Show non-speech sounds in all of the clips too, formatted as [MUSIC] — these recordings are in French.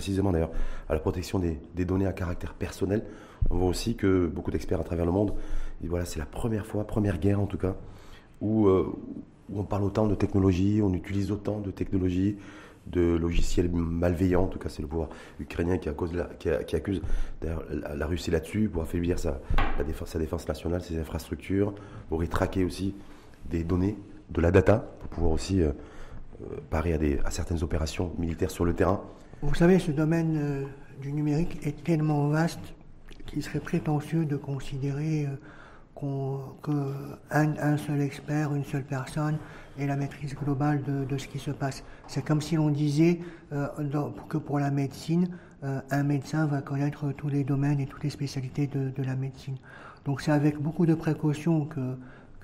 précisément d'ailleurs à la protection des, données à caractère personnel. On voit aussi que beaucoup d'experts à travers le monde, et voilà, c'est la première fois, première guerre en tout cas, où, où on parle autant de technologie, on utilise autant de technologie, de logiciels malveillants. En tout cas, c'est le pouvoir ukrainien qui, accuse la, Russie là-dessus pour affaiblir sa, défense, nationale, ses infrastructures, pour y traquer aussi des données, de la data, pour pouvoir aussi euh, euh, parer à, certaines opérations militaires sur le terrain. Vous savez, ce domaine euh, du numérique est tellement vaste qu'il serait prétentieux de considérer qu'un un seul expert, une seule personne ait la maîtrise globale de, ce qui se passe. C'est comme si l'on disait euh, que pour la médecine, euh, un médecin va connaître tous les domaines et toutes les spécialités de, la médecine. Donc c'est avec beaucoup de précautions que,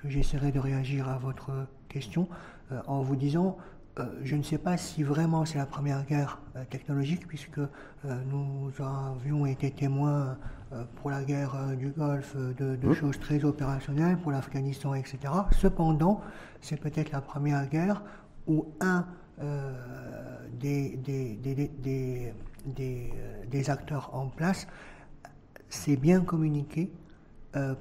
j'essaierai de réagir à votre question euh, en vous disant euh, je ne sais pas si vraiment c'est la première guerre euh, technologique, puisque euh, nous avions été témoins pour la guerre du Golfe de, mmh. choses très opérationnelles, pour l'Afghanistan, etc. Cependant, c'est peut-être la première guerre où un des, des, acteurs en place s'est bien communiqué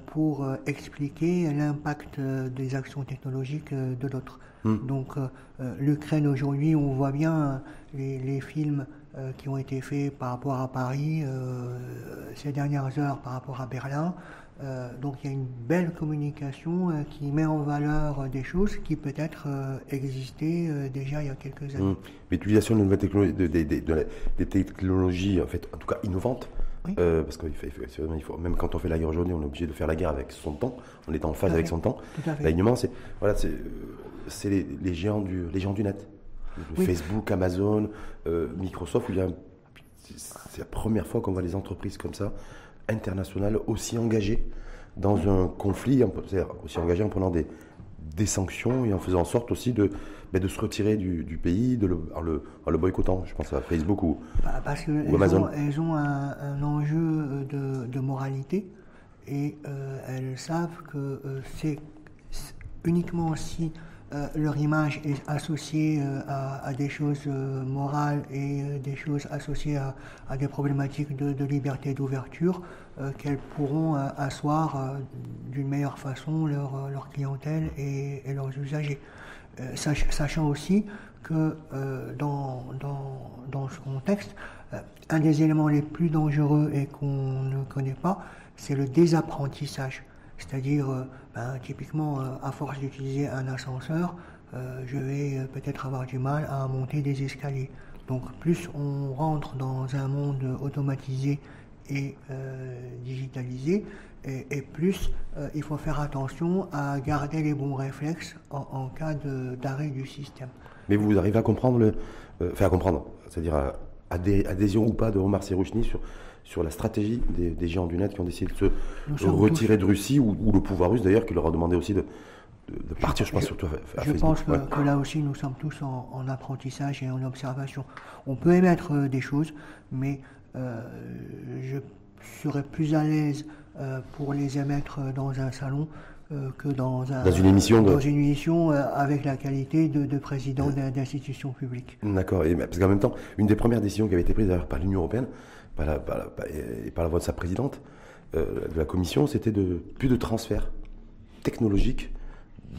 pour expliquer l'impact des actions technologiques de l'autre. Hmm. Donc euh, euh, l'Ukraine aujourd'hui, on voit bien les, films euh, qui ont été faits par rapport à Paris ces dernières heures par rapport à Berlin. donc il y a une belle communication qui met en valeur des choses qui peut-être existaient déjà il y a quelques années. Hmm. Mais l'utilisation de nouvelles technologies, des technologies en fait, en tout cas innovantes, parce qu'il faut, même quand on fait la guerre aujourd'hui, on est obligé de faire la guerre avec son temps, on est en phase avec son temps. L'alignement, c'est voilà, c'est c'est les, géants du, les géants du net. Facebook, Amazon, euh, Microsoft, c'est la première fois qu'on voit les entreprises comme ça, internationales, aussi engagées dans un conflit, aussi engagées en prenant des, des sanctions et en faisant en sorte aussi de, ben, de se retirer du, pays de le, en, le, le, boycottant. Je pense à Facebook ou, bah, Parce qu'elles ont, elles ont un, enjeu de, de, moralité et euh, elles savent que euh, c'est uniquement si euh, leur image est associée euh, à, des choses euh, morales et des choses associées à, des problématiques de, liberté d'ouverture qu'elles pourront asseoir d'une meilleure façon leur, leur clientèle et, leurs usagers. sachant aussi que dans, dans, dans, ce contexte, un des éléments les plus dangereux et qu'on ne connaît pas, c'est le désapprentissage. C'est-à-dire, euh, ben, typiquement, euh, à force d'utiliser un ascenseur, euh, je vais peut-être avoir du mal à monter des escaliers. Donc plus on rentre dans un monde automatisé et digitalisé, et, plus il faut faire attention à garder les bons réflexes en, cas d'arrêt du système. Mais vous arrivez à comprendre, le, comprendre, c'est-à-dire adhésion ou pas de Omar Serouchny sur sur la stratégie des, géants du net qui ont décidé de se retirer de Russie, ou, le pouvoir russe d'ailleurs, qui leur a demandé aussi de, partir, je, pense, surtout à, Je pense que, là aussi, nous sommes tous en, apprentissage et en observation. On peut émettre euh, des choses, mais euh, je serais plus à l'aise euh, pour les émettre dans un salon que dans, un, dans, une émission, dans une émission avec la qualité de, président d'institutions publiques. D'accord, parce qu'en même temps, une des premières décisions qui avait été prise par l'Union européenne, par la, et par la voix de sa présidente euh, de la commission, c'était de plus de transfert technologique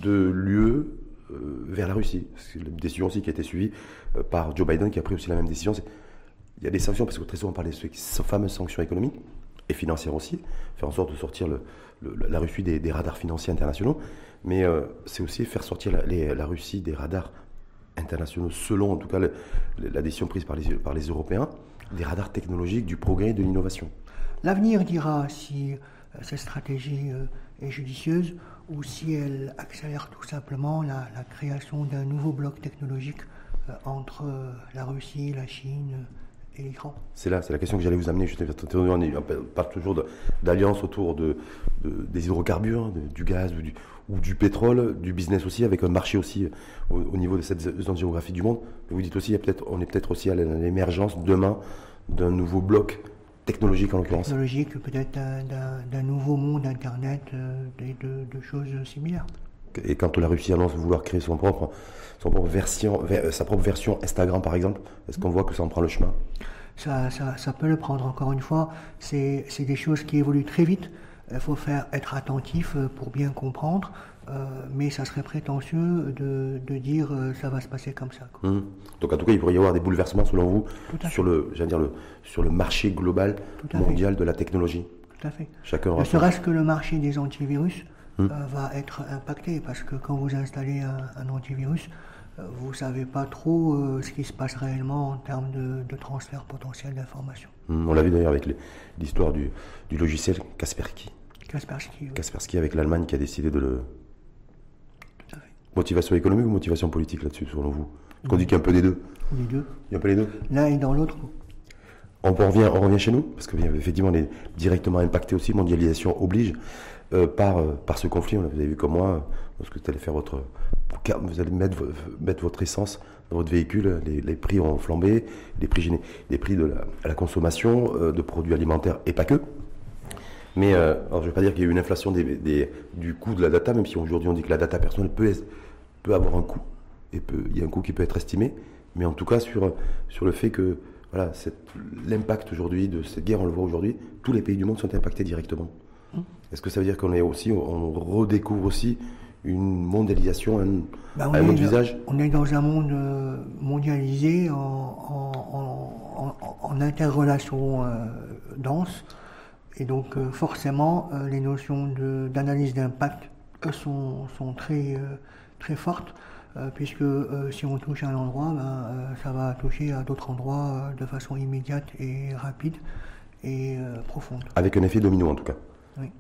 de l'UE euh, vers la Russie. C'est une décision aussi qui a été suivie euh, par Joe Biden qui a pris aussi la même décision. Il y a des sanctions, parce que très souvent on parle de ces fameuses sanctions économiques et financières aussi, faire en sorte de sortir la Russie des, radars financiers internationaux, mais c'est aussi faire sortir la, Russie des radars internationaux, selon en tout cas la décision prise par les Européens des radars technologiques, du progrès et de l'innovation. L'avenir dira si euh, cette stratégie euh, est judicieuse ou si elle accélère tout simplement la, création d'un nouveau bloc technologique euh, entre la Russie, la Chine et l'Iran. C'est là, c'est la question que j'allais vous amener. On parle toujours d'alliance autour de, des hydrocarbures, du gaz ou du, ou du, pétrole, du business aussi, avec un marché aussi au, niveau de cette zone géographique du monde. Vous dites aussi, on est peut-être aussi à l'émergence demain d'un nouveau bloc technologique en l'occurrence. Technologique, peut-être d'un nouveau monde Internet, euh, de, choses similaires. Et quand la Russie annonce vouloir créer son propre, son propre version, euh, sa propre version Instagram par exemple, est-ce qu'on voit que ça en prend le chemin? Ça, ça, peut le prendre. Encore une fois, c'est des choses qui évoluent très vite. Il faut faire être attentif pour bien comprendre. Euh, mais ça serait prétentieux de, de dire euh, ça va se passer comme ça. Hum. Donc en tout cas, il pourrait y avoir des bouleversements selon vous sur le, dire le, sur le marché global mondial de la technologie. Tout à fait. Chacun ne serait-ce que le marché des antivirus hum. euh, va être impacté parce que quand vous installez un, antivirus, vous ne savez pas trop ce qui se passe réellement en termes de, transfert potentiel d'informations. Hum, on l'a vu d'ailleurs avec l'histoire du, du, logiciel Kaspersky. Kaspersky, Kaspersky avec l'Allemagne qui a décidé de le, Motivation économique ou motivation politique là-dessus, selon vous? Qu'on dit qu'il y a un peu des deux Les deux. Il y a un peu les deux L'un et dans l'autre. On revient, on revient chez nous, parce que effectivement, on est directement impacté aussi, mondialisation oblige, euh, par, euh, par ce conflit. Vous avez vu comme moi, lorsque vous allez faire votre. Vous allez mettre, mettre votre essence dans votre véhicule, les, prix ont flambé, les prix, les prix de la, la consommation euh, de produits alimentaires et pas que. Mais alors je ne vais pas dire qu'il y a eu une inflation des, du coût de la data, même si aujourd'hui on dit que la data personnelle peut, peut avoir un coût, et peut, il y a un coût qui peut être estimé, mais en tout cas sur, sur le fait que voilà, l'impact aujourd'hui de cette guerre, on le voit aujourd'hui, tous les pays du monde sont impactés directement. Hum. Est-ce que ça veut dire qu'on est aussi, on redécouvre aussi une mondialisation, un, bah, un autre visage On est dans un monde euh, mondialisé en, en, interrelation euh, dense, et donc euh, forcément les notions d'analyse d'impact sont, sont, très très forte, euh, puisque si on touche à un endroit, ben, ça va toucher à d'autres endroits de façon immédiate et rapide et profonde. Avec un effet domino en tout cas. Oui.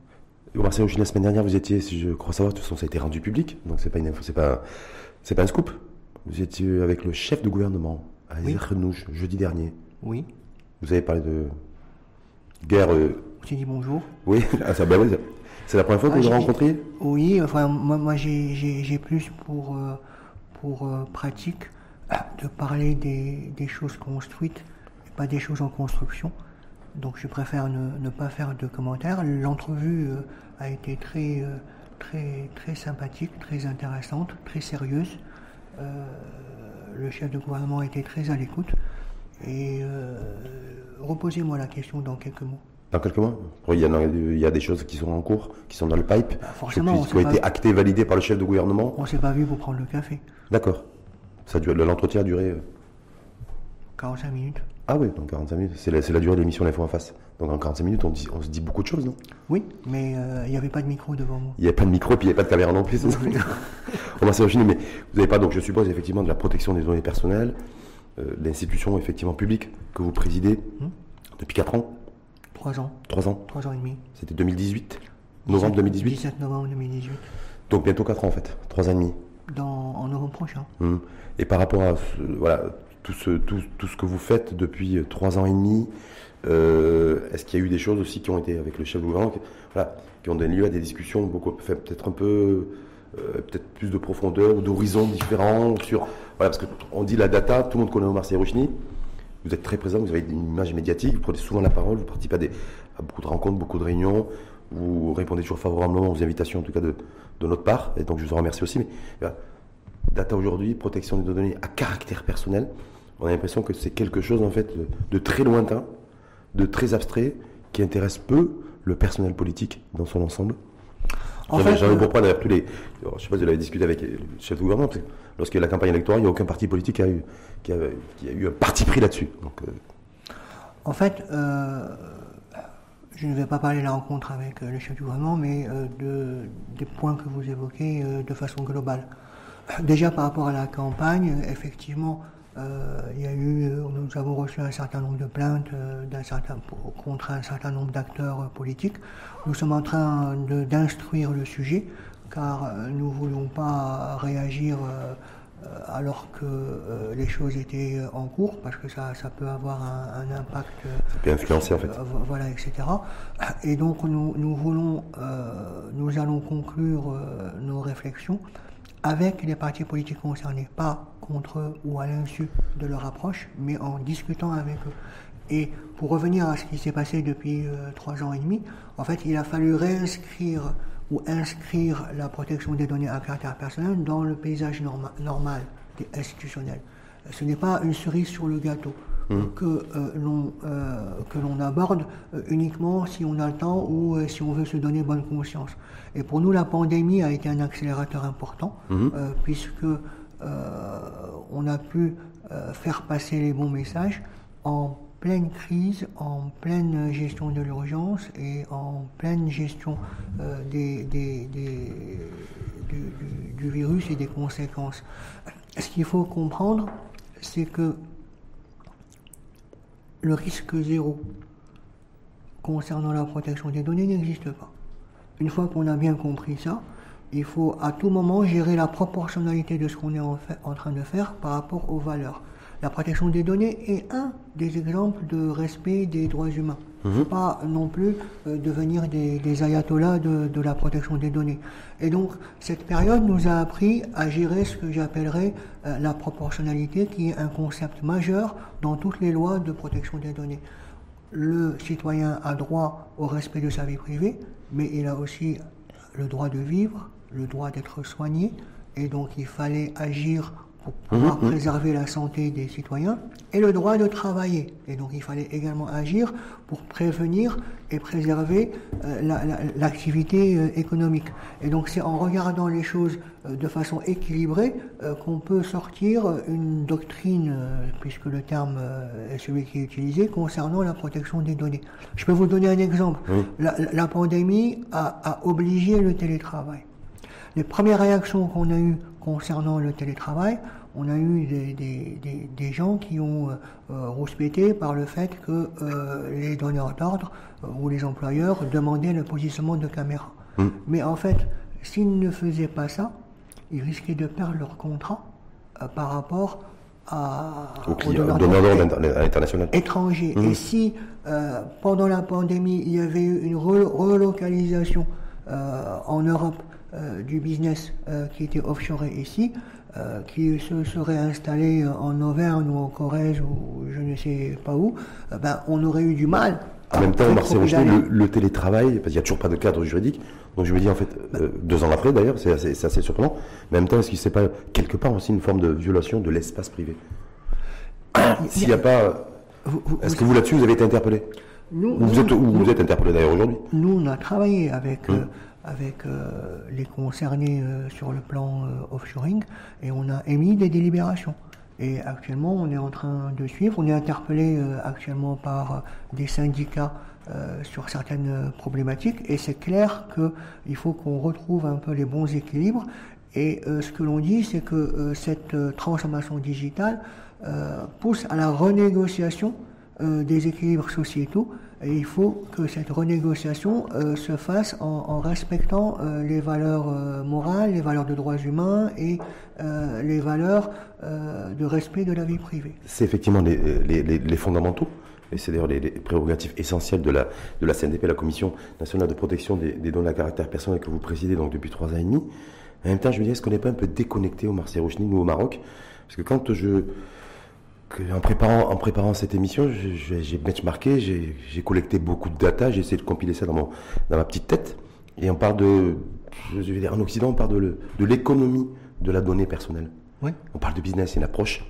Marcel, la semaine dernière, vous étiez, si je crois savoir, de toute façon, ça a été rendu public, donc c'est pas une c'est pas, c'est pas un scoop. Vous étiez avec le chef de gouvernement à oui. jeudi dernier. Oui. Vous avez parlé de guerre. Euh... Vous dit bonjour. Oui, ah, ça, ben, oui, c'est la première fois que vous le ah, rencontriez? Oui, enfin, moi, moi j'ai plus pour, euh, pour euh, pratique euh, de parler des, des, choses construites et pas des choses en construction. Donc je préfère ne, ne pas faire de commentaires. L'entrevue a été très, très, très sympathique, très intéressante, très sérieuse. le chef de gouvernement a été très à l'écoute. Et reposez-moi la question dans quelques mots. Dans quelques mois il y, a, il y, a, des choses qui sont en cours, qui sont dans le pipe, bah, forcément, qui, ont été actées, validées par le chef de gouvernement. On ne s'est pas vu pour prendre le café. D'accord. L'entretien a duré 45 euh, minutes. Ah oui, donc 45 minutes. C'est la, la, durée de l'émission L'Info en face. Donc en 45 minutes, on, dit, on, se dit beaucoup de choses, non? Oui, mais euh, il n'y avait pas de micro devant moi. Il n'y avait pas de micro et puis il n'y avait pas de caméra non plus. on va s'imaginer, mais vous n'avez pas, donc je suppose, effectivement, de la protection des données personnelles, euh, l'institution, effectivement, publique que vous présidez hum. depuis 4 ans? Trois ans. Trois ans? Trois ans et demi. C'était 2018 Novembre 2018 17 novembre 2018. Donc bientôt quatre ans en fait, trois ans et demi. Dans, en novembre prochain. Hum. Et par rapport à voilà, tout, ce, tout, tout, ce que vous faites depuis trois ans et demi, euh, est-ce qu'il y a eu des choses aussi qui ont été avec le chef du gouvernement, qui, voilà, qui ont donné lieu à des discussions beaucoup, peut-être un peu, euh, peut-être plus de profondeur ou d'horizons différents sur, voilà, parce qu'on dit la data, tout le monde connaît Omar Rouchny, vous êtes très présent, vous avez une image médiatique, vous prenez souvent la parole, vous participez à, beaucoup de rencontres, beaucoup de réunions, vous répondez toujours favorablement aux invitations, en tout cas de, notre part, et donc je vous en remercie aussi. Mais data aujourd'hui, protection des données à caractère personnel, on a l'impression que c'est quelque chose en fait de, très lointain, de très abstrait, qui intéresse peu le personnel politique dans son ensemble. En fait, j'en ai pour prendre tous les. je ne sais pas si vous avez discuté avec le chef de gouvernement, parce que lorsqu'il y a la campagne électorale, il n'y a aucun parti politique qui a eu, qui a, eu un parti pris là-dessus. Euh, en fait, euh, je ne vais pas parler de la rencontre avec euh, le chef du gouvernement, mais de, des points que vous évoquez de façon globale. Déjà par rapport à la campagne, effectivement, il y a eu, nous avons reçu un certain nombre de plaintes d'un certain, contre un certain nombre d'acteurs politiques. Nous sommes en train d'instruire le sujet car euh, nous ne voulions pas réagir euh, euh, alors que les choses étaient en cours, parce que ça, ça peut avoir un, impact. Ça peut influencer en fait. voilà, etc. Et donc nous, nous voulons, nous allons conclure nos réflexions avec les partis politiques concernés, pas contre eux ou à l'insu de leur approche, mais en discutant avec eux. Et pour revenir à ce qui s'est passé depuis trois ans et demi, en fait, il a fallu réinscrire ou inscrire la protection des données à caractère personnel dans le paysage normal, institutionnel. Ce n'est pas une cerise sur le gâteau. Mmh. que l'on que l'on aborde uniquement si on a le temps ou si on veut se donner bonne conscience. Et pour nous, la pandémie a été un accélérateur important mmh. puisque on a pu faire passer les bons messages en pleine crise, en pleine gestion de l'urgence et en pleine gestion euh, des, du, virus et des conséquences. Ce qu'il faut comprendre, c'est que le risque zéro concernant la protection des données n'existe pas. Une fois qu'on a bien compris ça, il faut à tout moment gérer la proportionnalité de ce qu'on est en, train de faire par rapport aux valeurs. La protection des données est un des exemples de respect des droits humains. Mhm. Pas non plus euh, devenir des, ayatollahs de, la protection des données. Et donc, cette période nous a appris à gérer ce que j'appellerais euh, la proportionnalité, qui est un concept majeur dans toutes les lois de protection des données. Le citoyen a droit au respect de sa vie privée, mais il a aussi le droit de vivre, le droit d'être soigné, et donc il fallait agir pour pouvoir mhm, mhm. préserver la santé des citoyens et le droit de travailler. Et donc il fallait également agir pour prévenir et préserver euh, l'activité euh, économique. Et donc c'est en regardant les choses euh, de façon équilibrée qu'on peut sortir une doctrine, puisque le terme est celui qui est utilisé, concernant la protection des données. Je peux vous donner un exemple. La, pandémie a, a obligé le télétravail. Les premières réactions qu'on a eues concernant le télétravail, on a eu des, gens qui ont euh, euh, rouspété par le fait que euh, les donneurs d'ordre ou les employeurs demandaient le positionnement de caméras. Hmm. Mais en fait, s'ils ne faisaient pas ça, ils risquaient de perdre leur contrat par rapport à, aux donneurs d'ordre étrangers. Hmm. Et si pendant la pandémie, il y avait eu une relocalisation en Europe du business qui était offshore ici, euh, qui se serait installé en Auvergne ou en Corrèze ou je ne sais pas où, euh, ben, on aurait eu du mal. En même temps, Marcel le, le, télétravail, parce qu'il n'y a toujours pas de cadre juridique, donc je me dis en fait, euh, deux ans après d'ailleurs, c'est assez, surprenant, mais en même temps, est-ce qu'il n'est pas quelque part aussi une forme de violation de l'espace privé? S'il n'y a pas... Est-ce que vous là-dessus, vous avez été interpellé? Nous, vous, êtes, vous êtes interpellé d'ailleurs aujourd'hui? Nous, on a travaillé avec... Hum avec euh, les concernés euh, sur le plan euh, offshoring et on a émis des délibérations. Et actuellement, on est en train de suivre. On est interpellé actuellement par des syndicats sur certaines problématiques. Et c'est clair qu'il faut qu'on retrouve un peu les bons équilibres. Et ce que l'on dit, c'est que cette transformation digitale pousse à la renégociation des équilibres sociétaux et il faut que cette renégociation euh, se fasse en, respectant euh, les valeurs euh, morales, les valeurs de droits humains et les valeurs de respect de la vie privée. C'est effectivement les, les, les, fondamentaux. Et c'est d'ailleurs les, prérogatives essentielles de la, de la CNDP, la Commission nationale de protection des, données à caractère personnel que vous présidez donc depuis trois ans et demi. En même temps, je me dis, est-ce qu'on n'est pas un peu déconnecté au Marseille Rouchny, nous au Maroc? Parce que quand je, en préparant, en préparant cette émission, j'ai benchmarké, j'ai collecté beaucoup de data, j'ai essayé de compiler ça dans, mon, dans ma petite tête. Et on parle de, je vais dire, en Occident, on parle de l'économie de, la donnée personnelle. Oui. On parle de business, c'est une approche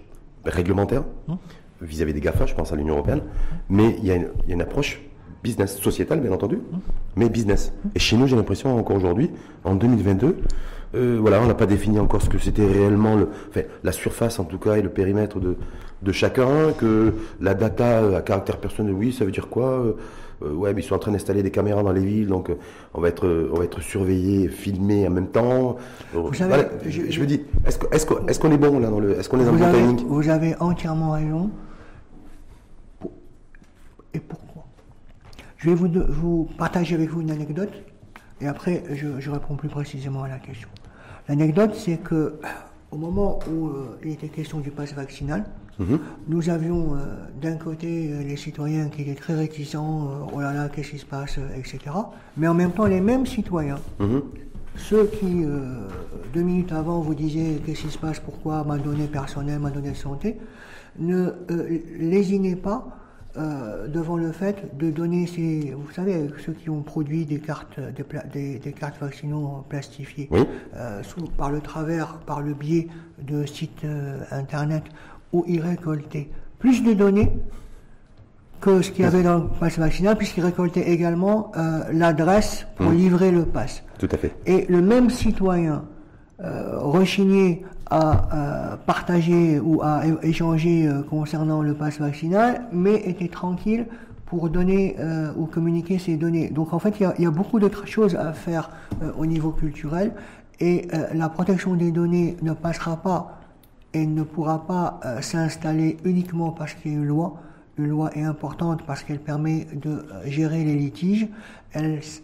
réglementaire hum. vis-à-vis des GAFA, je pense à l'Union Européenne, mais il y, a une, il y, a une, approche business, sociétale bien entendu, hum. mais business. Et chez nous, j'ai l'impression encore aujourd'hui, en 2022, euh, voilà, on n'a pas défini encore ce que c'était réellement, le, enfin, la surface en tout cas et le périmètre de, de chacun, que la data à caractère personnel, oui, ça veut dire quoi euh, euh, Ouais, mais ils sont en train d'installer des caméras dans les villes, donc on va être, on va être surveillé, filmé en même temps. Vous je, me dis, est-ce qu'on est, qu'on est bon là dans le, est-ce qu'on est dans le Vous avez entièrement raison. Et pourquoi? Je vais vous, vous partager avec vous une anecdote, et après je, je réponds plus précisément à la question. L'anecdote, c'est que au moment où euh, il était question du pass vaccinal, mhm. nous avions euh, d'un côté euh, les citoyens qui étaient très réticents, oh là là, qu'est-ce qui se passe, etc. Mais en même temps, les mêmes citoyens, mhm. ceux qui, deux minutes avant, vous disaient qu'est-ce qui se passe, pourquoi? Ma donnée personnelle, ma donnée de santé, ne lésinaient pas euh, devant le fait de donner ces, vous savez, ceux qui ont produit des cartes, des, des, cartes vaccinaux plastifiées, euh, par le travers, par le biais de sites euh, internet où ils récoltaient plus de données que ce qu'il y avait dans le pass vaccinal, puisqu'il récoltait également l'adresse pour mmh. livrer le pass. Tout à fait. Et le même citoyen rechigné à euh, partager ou à échanger euh, concernant le pass vaccinal, mais était tranquille pour donner ou communiquer ces données. Donc en fait, il y a, beaucoup d'autres choses à faire au niveau culturel et la protection des données ne passera pas et ne pourra pas s'installer uniquement parce qu'il y a une loi. Une loi est importante parce qu'elle permet de gérer les litiges.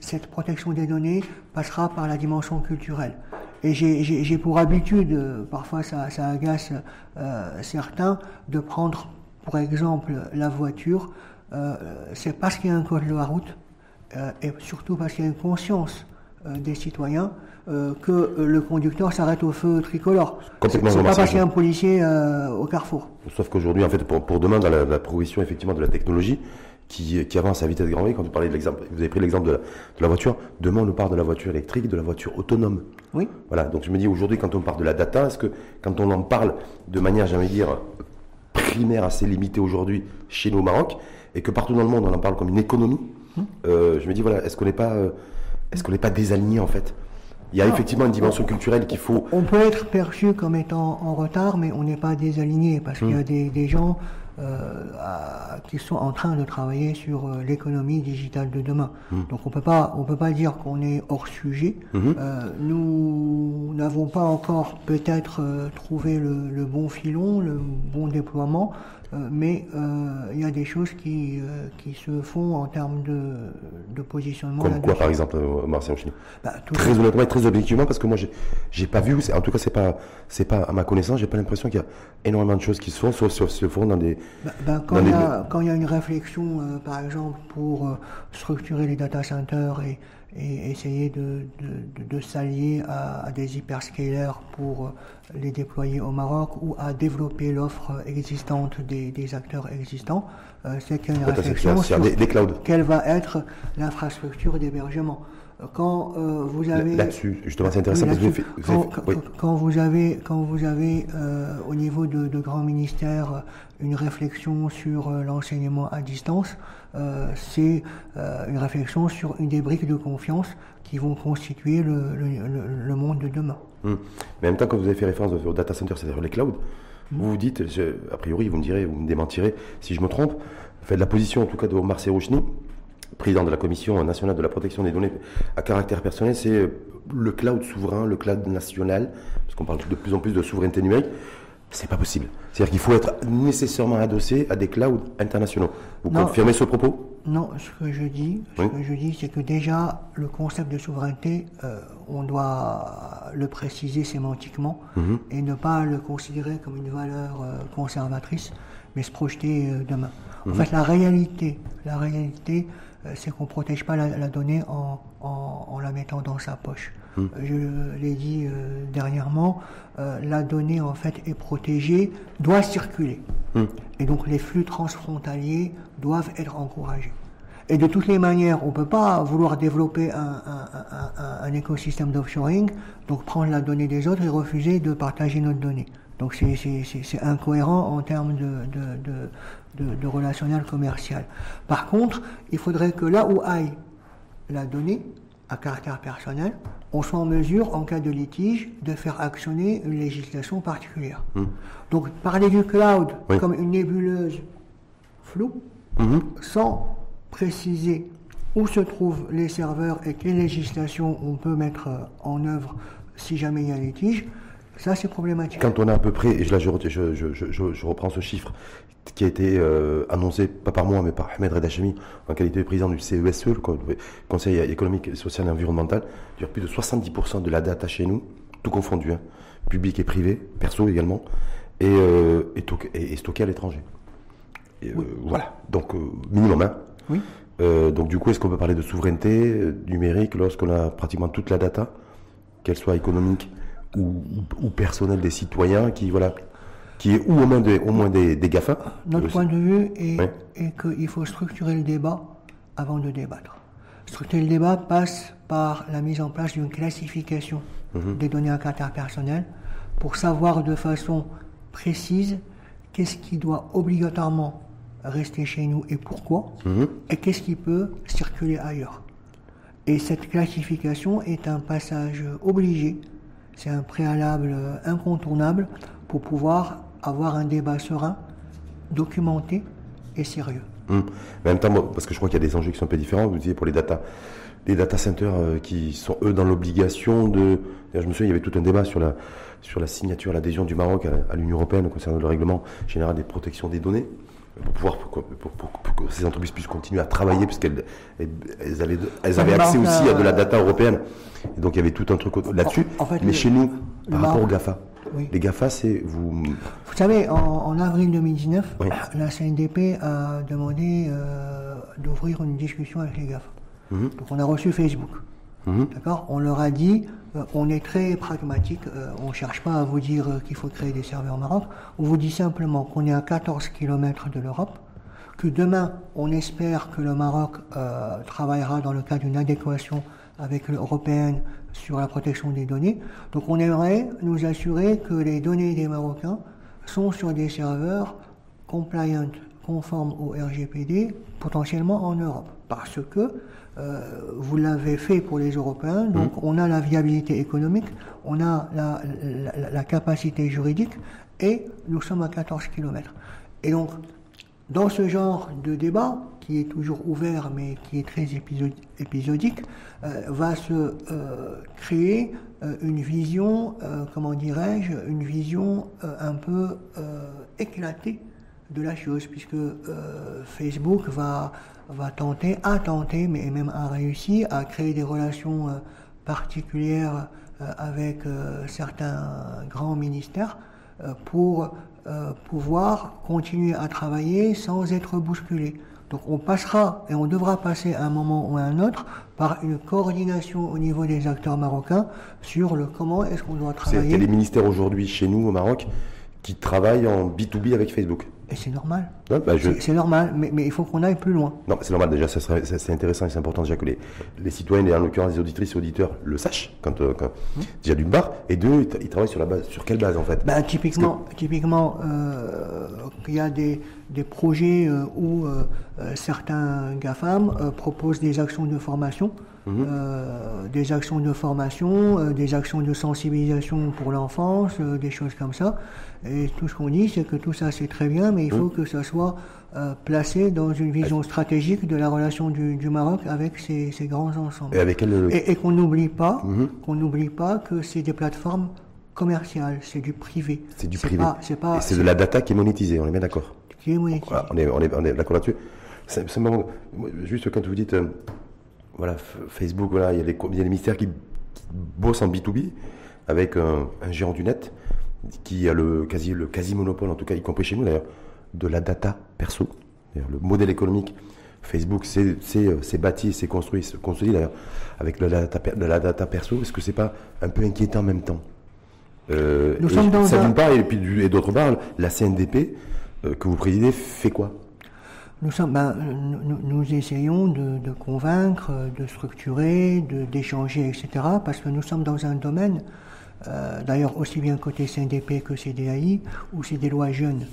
Cette protection des données passera par la dimension culturelle. Et j'ai pour habitude, parfois ça, agace euh, certains, de prendre pour exemple la voiture. Euh, c'est parce qu'il y a un code de la route euh, et surtout parce qu'il y a une conscience des citoyens que le conducteur s'arrête au feu tricolore. C'est pas a un policier au carrefour. Sauf qu'aujourd'hui, en fait, pour, pour demain, dans la, la, progression effectivement de la technologie, qui, qui, avance à vitesse grand V. Quand vous parlez de l'exemple, vous avez pris l'exemple de, la voiture. Demain, on nous parle de la voiture électrique, de la voiture autonome. Oui. Voilà. Donc je me dis aujourd'hui, quand on parle de la data, est-ce que quand on en parle de manière, j'allais dire, primaire assez limitée aujourd'hui chez nous au Maroc, et que partout dans le monde on en parle comme une économie, hum. euh, je me dis voilà, est-ce qu'on n'est pas, euh, est-ce qu'on n'est pas désaligné en fait il y a effectivement une dimension culturelle qu'il faut. On peut être perçu comme étant en retard, mais on n'est pas désaligné parce qu'il y a hum. des, des gens euh, qui sont en train de travailler sur euh, l'économie digitale de demain. Mmh. Donc on peut pas on peut pas dire qu'on est hors sujet. Mmh. Euh, nous n'avons pas encore peut-être trouvé le, le, bon filon, le bon déploiement. Euh, mais euh, il y a des choses qui, euh, qui se font en termes de, de positionnement. Comme quoi, par exemple, Marcien Chini bah, Très honnêtement et très objectivement, parce que moi, j'ai pas vu, en tout cas, c'est pas, c'est pas à ma connaissance, j'ai pas l'impression qu'il y a énormément de choses qui se font, sauf se font dans des. Bah, bah, quand, il y a, quand il y a une réflexion, par exemple, pour structurer les data centers et et essayer de, de, de, s'allier à, des hyperscalers pour les déployer au Maroc ou à développer l'offre existante des, des, acteurs existants. Euh, c'est qu'il y a une réflexion sur des, quelle va être l'infrastructure d'hébergement quand euh, vous avez là-dessus justement c'est intéressant parce que quand, quand, vous avez quand vous avez euh, au niveau de, de grands ministères une réflexion sur euh, l'enseignement à distance euh, c'est euh, une réflexion sur une des briques de confiance qui vont constituer le, le, le monde de demain. Hum. Mais en même temps quand vous avez fait référence au data center c'est-à-dire les clouds vous vous dites a priori vous me direz vous me démentirez si je me trompe faites la position en tout cas de Omar Serouchni président de la Commission nationale de la protection des données à caractère personnel, c'est le cloud souverain, le cloud national, parce qu'on parle de plus en plus de souveraineté numérique. C'est pas possible. C'est-à-dire qu'il faut être nécessairement adossé à des clouds internationaux. Vous confirmez ce propos? Non, ce que je dis, ce que je dis, c'est que déjà le concept de souveraineté, euh, on doit le préciser sémantiquement mhm. et ne pas le considérer comme une valeur euh, conservatrice, mais se projeter euh, demain. En mhm. fait, la réalité, la réalité, c'est qu'on ne protège pas la, donnée en, en, la mettant dans sa poche. Hmm. Je l'ai dit euh, dernièrement, euh, la donnée en fait est protégée, doit circuler. Hmm. Et donc les flux transfrontaliers doivent être encouragés. Et de toutes les manières, on ne peut pas vouloir développer un, un, un, un écosystème d'offshoring, donc prendre la donnée des autres et refuser de partager notre donnée. Donc c'est incohérent en termes de, de, de, de, relationnel commercial. Par contre, il faudrait que là où aille la donnée à caractère personnel, on soit en mesure, en cas de litige, de faire actionner une législation particulière. Hmm. Donc parler du cloud comme une nébuleuse floue, hmm. sans préciser où se trouvent les serveurs et quelle législation on peut mettre en œuvre si jamais il y a litige, ça, c'est problématique. Quand on a à peu près, et là je, je, je, je reprends ce chiffre qui a été euh, annoncé, pas par moi, mais par Ahmed Redachemi, en qualité de président du CESE, le Conseil économique, social et environnemental, dire plus de 70% de la data chez nous, tout confondu, hein, public et privé, perso également, et, euh, et, stocké à l'étranger. Euh, voilà, donc minimum. Hein. Oui. donc du coup, est-ce qu'on peut parler de souveraineté numérique lorsqu'on a pratiquement toute la data, qu'elle soit économique ou, personnel des citoyens qui, voilà, qui est ou au moins des, des, des GAFA Notre point de vue est, est qu'il faut structurer le débat avant de débattre. Structurer le débat passe par la mise en place d'une classification mhm. des données à caractère personnel pour savoir de façon précise qu'est-ce qui doit obligatoirement rester chez nous et pourquoi, mhm. et qu'est-ce qui peut circuler ailleurs. Et cette classification est un passage obligé, c'est un préalable incontournable pour pouvoir avoir un débat serein, documenté et sérieux. Mhm. En même temps, parce que je crois qu'il y a des enjeux qui sont un peu différents, vous disiez pour les data, les data centers euh, qui sont eux dans l'obligation de. Je me souviens, il y avait tout un débat sur la, sur la signature, l'adhésion du Maroc à, l'Union européenne concernant le règlement général des protections des données pour pouvoir pour, que ces entreprises puissent continuer à travailler puisqu'elles elles avaient, elles avaient accès aussi à de la data européenne. Et donc il y avait tout un truc là-dessus. mais chez nous, par rapport aux GAFA, les GAFA, c'est vous. Vous savez, en, avril 2019, la CNDP a demandé euh, d'ouvrir une discussion avec les GAFA. Mhm. Donc on a reçu Facebook. Mhm. D'accord? On leur a dit, euh, on est très pragmatique, euh, on ne cherche pas à vous dire qu'il faut créer des serveurs au Maroc, on vous dit simplement qu'on est à 14 km de l'Europe, que demain, on espère que le Maroc travaillera dans le cadre d'une adéquation avec l'européenne sur la protection des données. Donc on aimerait nous assurer que les données des Marocains sont sur des serveurs compliant, conformes au RGPD, potentiellement en Europe. Parce que euh, vous l'avez fait pour les Européens, donc mmh. on a la viabilité économique, on a la, capacité juridique et nous sommes à 14 km. Et donc, dans ce genre de débat, qui est toujours ouvert mais qui est très épisodique, va se euh, créer une vision, comment dirais-je, une vision un peu éclatée de la chose, puisque Facebook va tenter, a tenté, mais même a réussi à créer des relations euh, particulières euh, avec euh, certains grands ministères pour pouvoir continuer à travailler sans être bousculé. Donc on passera et on devra passer à un moment ou à un autre par une coordination au niveau des acteurs marocains sur le comment est-ce qu'on doit travailler. C'est les ministères aujourd'hui chez nous au Maroc qui travaillent en B2B avec Facebook. Et c'est normal. Bah, c'est normal, mais, il faut qu'on aille plus loin. Non, c'est normal déjà, c'est intéressant et c'est important déjà que les, les citoyens, et en l'occurrence les auditrices et auditeurs, le sachent, quand, euh, mmh. déjà d'une part, et deux, ils, travaillent sur, la base, sur quelle base en fait? Bah, Typiquement, typiquement euh, il y a des, des projets euh, où certains GAFAM proposent des actions de formation. Euh, des actions de formation, euh, des actions de sensibilisation pour l'enfance, euh, des choses comme ça. Et tout ce qu'on dit, c'est que tout ça c'est très bien, mais il faut que ça soit placé dans une vision stratégique de la relation du, Maroc avec ces, grands ensembles. Et, avec et, qu'on n'oublie pas, mhm. qu'on n'oublie pas que c'est des plateformes commerciales, c'est du privé. C'est du privé. c'est pas, c'est de la data qui est monétisée, on est bien d'accord. Qui est monétisée. on est, on est, on est d'accord là-dessus. juste quand vous dites voilà, Facebook, voilà, il y, a des, ministères qui, bossent en B2B avec un, géant du net qui a le quasi, le quasi monopole, en tout cas y compris chez nous d'ailleurs, de la data perso. Le modèle économique Facebook s'est bâti, s'est construit, se construit d'ailleurs avec la data, la data perso. Est-ce que c'est pas un peu inquiétant en même temps? Euh, Nous sommes dans ça d'une part et puis et d'autre part, la CNDP euh, que vous présidez fait quoi? Nous, sommes, ben, nous, essayons de, convaincre, de structurer, d'échanger, etc. Parce que nous sommes dans un domaine, euh, d'ailleurs aussi bien côté CNDP que CDAI, où c'est des lois jeunes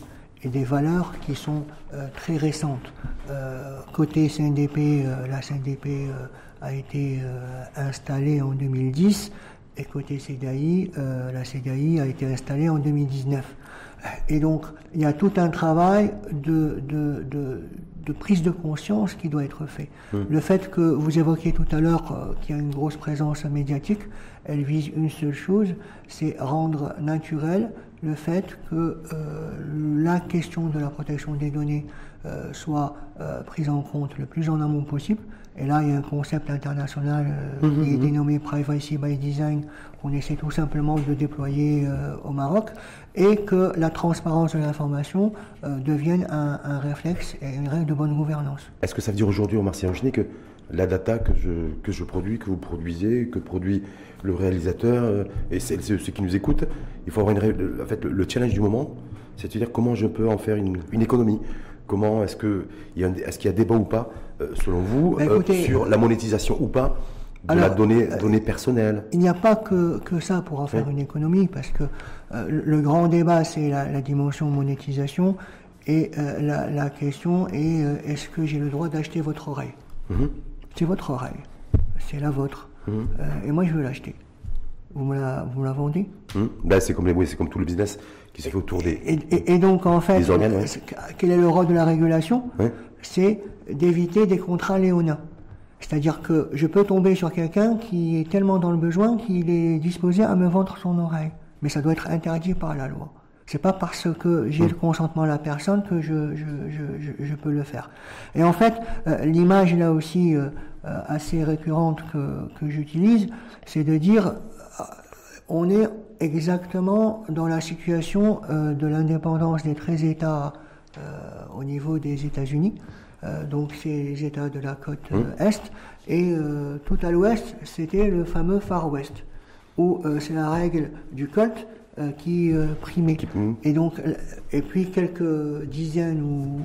et des valeurs qui sont euh, très récentes. Euh, côté CNDP, la CNDP a été installée en 2010 et côté CDAI, la CDAI a été installée en 2019. Et donc, il y a tout un travail de, de, de, prise de conscience qui doit être fait. Hmm. Le fait que vous évoquiez tout à l'heure euh, qu'il y a une grosse présence médiatique, elle vise une seule chose, c'est rendre naturel le fait que euh, la question de la protection des données euh, soit prise en compte le plus en amont possible. Et là, il y a un concept international hmm, qui est hmm, dénommé Privacy by Design, qu'on essaie tout simplement de déployer au Maroc et que la transparence de l'information euh, devienne un, réflexe et une règle de bonne gouvernance. Est-ce que ça veut dire aujourd'hui, Omar Siangini, que la data que je, que je produis, que vous produisez, que produit le réalisateur euh, et ceux, qui nous écoutent, il faut avoir une, en fait, le, challenge du moment, c'est-à-dire comment je peux en faire une, économie? Comment est-ce qu'il y, a, est qu'il y a débat ou pas, euh, selon vous, bah, sur la monétisation ou pas de la donnée, donnée personnelle? Il n'y a pas que, que ça pour en faire une économie, parce que le grand débat, c'est la, dimension monétisation, et la, question est est-ce que j'ai le droit d'acheter votre oreille mhm. C'est votre oreille, c'est la vôtre, mhm. et moi je veux l'acheter. Vous me la, vous la vendez hmm. ben, C'est comme, les, c'est comme tout le business qui se fait autour des. Et, et, donc, en fait, quel est le rôle de la régulation C'est d'éviter des contrats léonins. C'est-à-dire que je peux tomber sur quelqu'un qui est tellement dans le besoin qu'il est disposé à me vendre son oreille. Mais ça doit être interdit par la loi. C'est pas parce que j'ai le hmm. consentement de la personne que je, je, je, je peux le faire. Et en fait, euh, l'image là aussi euh, euh, assez récurrente que, que j'utilise, c'est de dire on est exactement dans la situation euh, de l'indépendance des 13 États au niveau des États-Unis. Donc c'est les États de la côte mmh. Est. Et tout à l'ouest, c'était le fameux Far West, où c'est la règle du culte euh, qui euh, primait. Et donc, euh, et puis quelques dizaines ou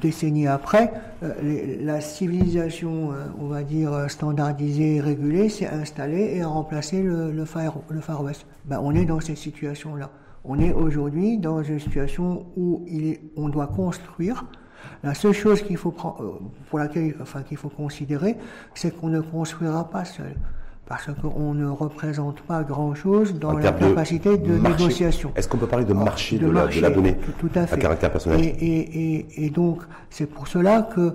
décennies après, la civilisation, on va dire standardisée, régulée, s'est installée et a remplacé le, Far, le Far West. Ben, on est dans cette situation-là. On est aujourd'hui dans une situation où il est, on doit construire. La seule chose qu'il faut pour laquelle, enfin, qu'il faut considérer, c'est qu'on ne construira pas seul parce qu'on ne représente pas grand-chose dans la capacité de, négociation. Est-ce qu'on peut parler de marché, de, la, donnée tout, à, fait. caractère personnel et, donc, c'est pour cela que euh,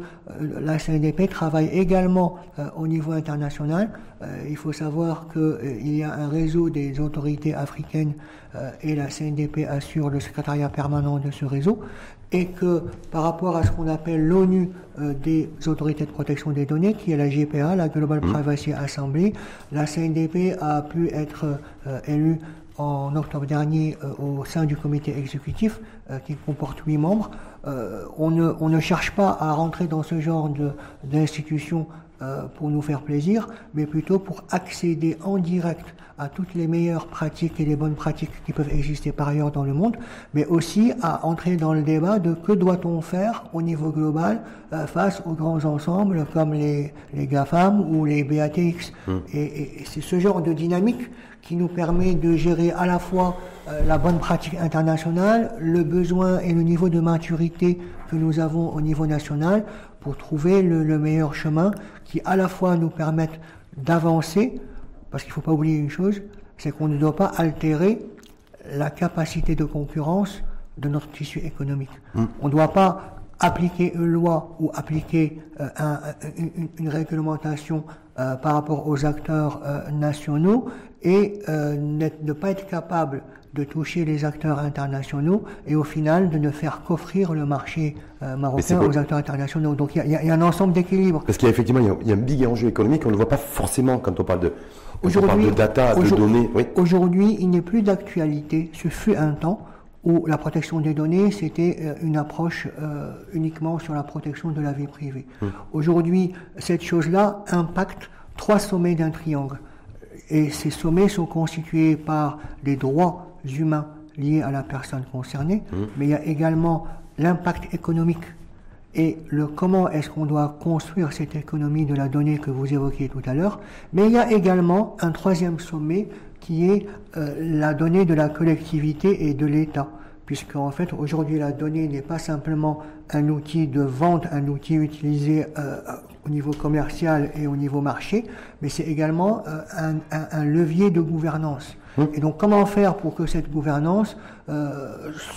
la CNDP travaille également euh, au niveau international. Euh, il faut savoir qu'il y a un réseau des autorités africaines et la CNDP assure le secrétariat permanent de ce réseau et que par rapport à ce qu'on appelle l'ONU euh, des autorités de protection des données, qui est la GPA, la Global mmh. Privacy Assembly, la CNDP a pu être euh, élue en octobre dernier euh, au sein du comité exécutif qui comporte huit membres. on, ne, on ne cherche pas à rentrer dans ce genre d'institution pour nous faire plaisir, mais plutôt pour accéder en direct à toutes les meilleures pratiques et les bonnes pratiques qui peuvent exister par ailleurs dans le monde, mais aussi à entrer dans le débat de que doit-on faire au niveau global euh, face aux grands ensembles comme les, les GAFAM ou les BATX. Hum. Et, c'est ce genre de dynamique qui nous permet de gérer à la fois euh, la bonne pratique internationale, le et le niveau de maturité que nous avons au niveau national pour trouver le, le meilleur chemin qui à la fois nous permette d'avancer, parce qu'il ne faut pas oublier une chose, c'est qu'on ne doit pas altérer la capacité de concurrence de notre tissu économique. Hmm. On ne doit pas appliquer une loi ou appliquer euh, une, réglementation euh, par rapport aux acteurs euh, nationaux et ne pas être capable de toucher les acteurs internationaux et au final de ne faire qu'offrir le marché marocain aux acteurs internationaux. Donc il y, a un ensemble d'équilibres. Parce qu'il y a effectivement il y a, un big enjeu économique, on ne le voit pas forcément quand on parle de, data, de données. Aujourd'hui, il n'est plus d'actualité. Ce fut un temps où la protection des données, c'était euh, une approche euh, uniquement sur la protection de la vie privée. Hum. Aujourd'hui, cette chose-là impacte trois sommets d'un triangle. Et ces sommets sont constitués par les droits humains liés à la personne concernée, hum. mais il y a également l'impact économique et le comment est-ce qu'on doit construire cette économie de la donnée que vous évoquiez tout à l'heure. Mais il y a également un troisième sommet qui est euh, la donnée de la collectivité et de l'État. Puisque en fait aujourd'hui la donnée n'est pas simplement un outil de vente, un outil utilisé euh, au niveau commercial et au niveau marché, mais c'est également euh, un, levier de gouvernance. Mmh. Et donc comment faire pour que cette gouvernance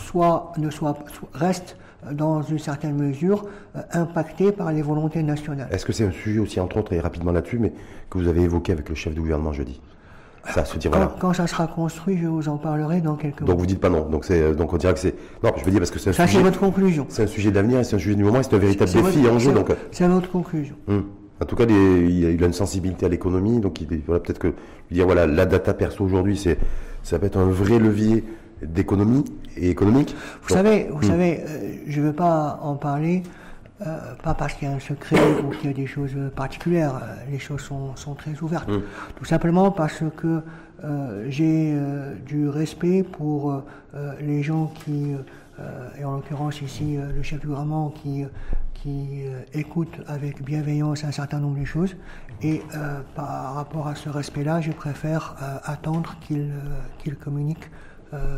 soit, ne soit, reste dans une certaine mesure, euh, impacté par les volontés nationales? Est-ce que c'est un sujet aussi, entre autres, et rapidement là-dessus, mais que vous avez évoqué avec le chef du gouvernement jeudi? Ça se dire, quand, quand, ça sera construit, je vous en parlerai dans quelques mois. Donc vous dites pas non. Donc c'est euh, donc on dirait que c'est non. Je veux dire parce que c'est un ça, sujet. c'est votre conclusion. C'est un sujet d'avenir, c'est un sujet du moment, c'est un véritable défi et enjeu. Donc c'est votre conclusion. Hum. En tout cas, il, a, une sensibilité à l'économie, donc il voilà peut-être que dire voilà la data perso aujourd'hui, c'est ça peut être un vrai levier d'économie et économique. Vous savez, vous hmm. savez, euh, je ne veux pas en parler, euh, pas parce qu'il y a un secret ou qu'il y a des choses particulières. Euh, les choses sont, sont très ouvertes. Hmm. Tout simplement parce que j'ai du respect pour les gens qui, et en l'occurrence ici le chef du gouvernement, qui qui écoute avec bienveillance un certain nombre de choses. Et par rapport à ce respect-là, je préfère attendre qu'il qu'il communique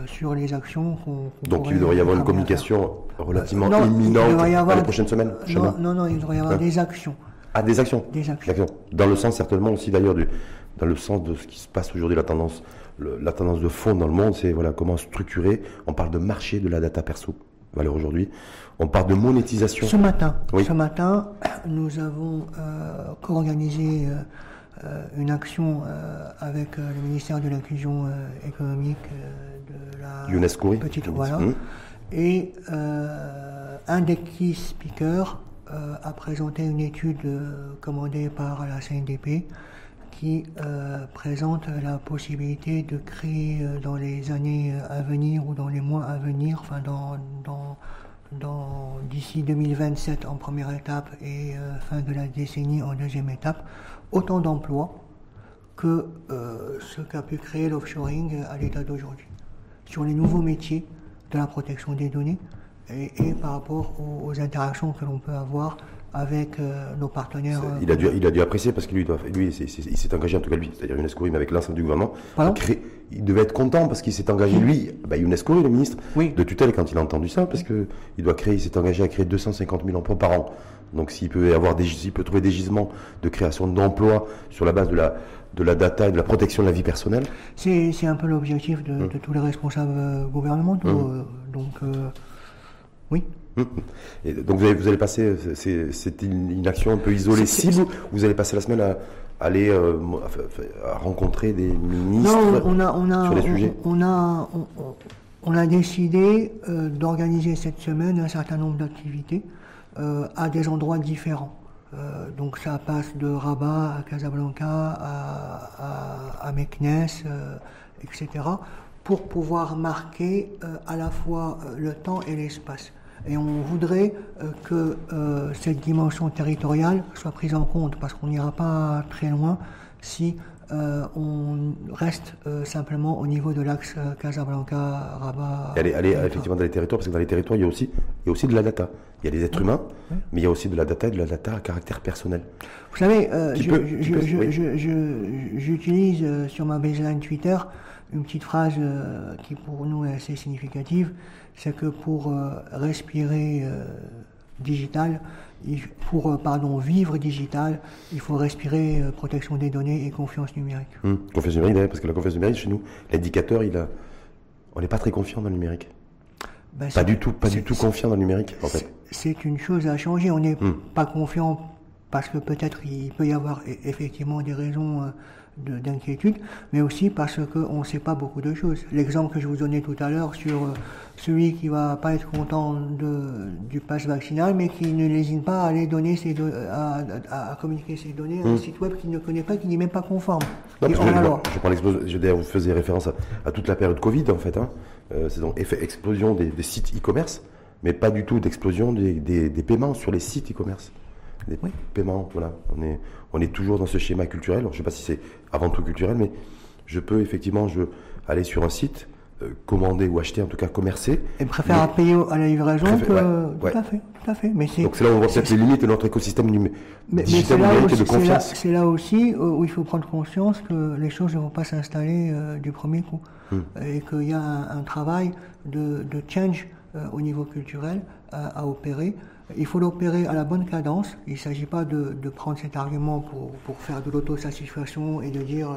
sur les actions qu'on Donc il devrait y avoir une communication relativement imminente dans les prochaines semaines non, non, non, il devrait y avoir hein des actions. Ah, des actions Des actions. Dans le sens certainement aussi d'ailleurs du, dans le sens de ce qui se passe aujourd'hui, la tendance, la tendance de fond dans le monde, c'est voilà comment structurer. On parle de marché de la data perso, valeur aujourd'hui. On parle de monétisation. Ce matin, ce matin, [CLEARS THROAT] nous avons euh, co-organisé euh, euh, une action avec le ministère de l'inclusion économique de la UNESCO, petite voilà. Mmh. Et un des key speakers a présenté une étude commandée par la CNDP qui euh, présente la possibilité de créer euh, dans les années à venir ou dans les mois à venir, enfin dans, dans, d'ici 2027 en première étape et euh, fin de la décennie en deuxième étape, autant d'emplois que ce qu'a pu créer l'offshoring à l'état d'aujourd'hui. Sur les nouveaux métiers de la protection des données et, par rapport aux interactions que l'on peut avoir avec euh, nos partenaires. Il a, dû, il a dû apprécier parce que lui, lui il s'est engagé, en tout cas lui, c'est-à-dire UNESCO, mais avec l'ensemble du gouvernement. il devait être content parce qu'il s'est engagé, lui, bah, UNESCO, le ministre de tutelle, quand il a entendu ça, parce qu'il doit créer, il s'est engagé à créer 250 000 emplois par an. Donc s'il peut, avoir des, s'il peut trouver des gisements de création d'emplois sur la base de la, de la data et de la protection de la vie personnelle. C'est un peu l'objectif de, hum. tous les responsables euh, gouvernementaux. Euh, donc, oui. Et donc vous allez, vous allez passer, c'est une, action un peu isolée cible, vous allez passer la semaine à, aller euh, à rencontrer des ministres non, on a, on a, sur les sujets on, a, on, a décidé euh, d'organiser cette semaine un certain nombre d'activités euh, à des endroits différents. donc ça passe de Rabat à Casablanca, à, à, à Meknes, etc., pour pouvoir marquer à la fois le temps et l'espace. Et on voudrait euh, que euh, cette dimension territoriale soit prise en compte, parce qu'on n'ira pas très loin si euh, on reste simplement au niveau de l'axe Casablanca-Rabat. Allez, allez effectivement dans les territoires, parce que dans les territoires, il y a aussi, il y a aussi de la data. Il y a des êtres humains, mais il y a aussi de la data et de la data à caractère personnel. Vous savez, j'utilise sur ma baseline Twitter une petite phrase qui pour nous est assez significative c'est que pour euh, respirer euh, digital, pour euh, pardon, vivre digital, il faut respirer protection des données et confiance numérique. Hum, confiance numérique, parce que la confiance numérique, chez nous, l'indicateur, il a... on n'est pas très confiant dans le numérique. Ben, pas du tout, pas du tout confiant dans le numérique, en fait. C'est une chose à changer. On n'est hum. pas confiant parce que peut-être il peut y avoir e-, effectivement des raisons d'inquiétude, mais aussi parce qu'on ne sait pas beaucoup de choses. L'exemple que je vous donnais tout à l'heure sur euh, celui qui va pas être content de, du pass vaccinal, mais qui ne lésine pas à aller donner ses à, communiquer ses données à un hmm. site web qu'il ne connaît pas, qui n'est même pas conforme. je, je, vous faisais référence à, toute la période Covid en fait. Hein. Euh, c'est donc effet explosion des, sites e-commerce, mais pas du tout d'explosion des, des paiements sur les sites e-commerce des paiements. Voilà, on est, on est toujours dans ce schéma culturel. je ne sais pas si c'est avant tout culturel, mais je peux effectivement je, aller sur un site, euh, commander ou acheter, en tout cas commercer. Et préfère payer à la livraison que. Tout à fait, tout à fait. Mais Donc c'est là où on voit peut-être les limites de notre écosystème numérique de confiance. C'est là, aussi où il faut prendre conscience que les choses ne vont pas s'installer euh, du premier coup. Hmm. Et qu'il y a un, travail de, de change euh, au niveau culturel à opérer. Il faut l'opérer à la bonne cadence. Il ne s'agit pas de, prendre cet argument pour, pour faire de l'autosatisfaction et de dire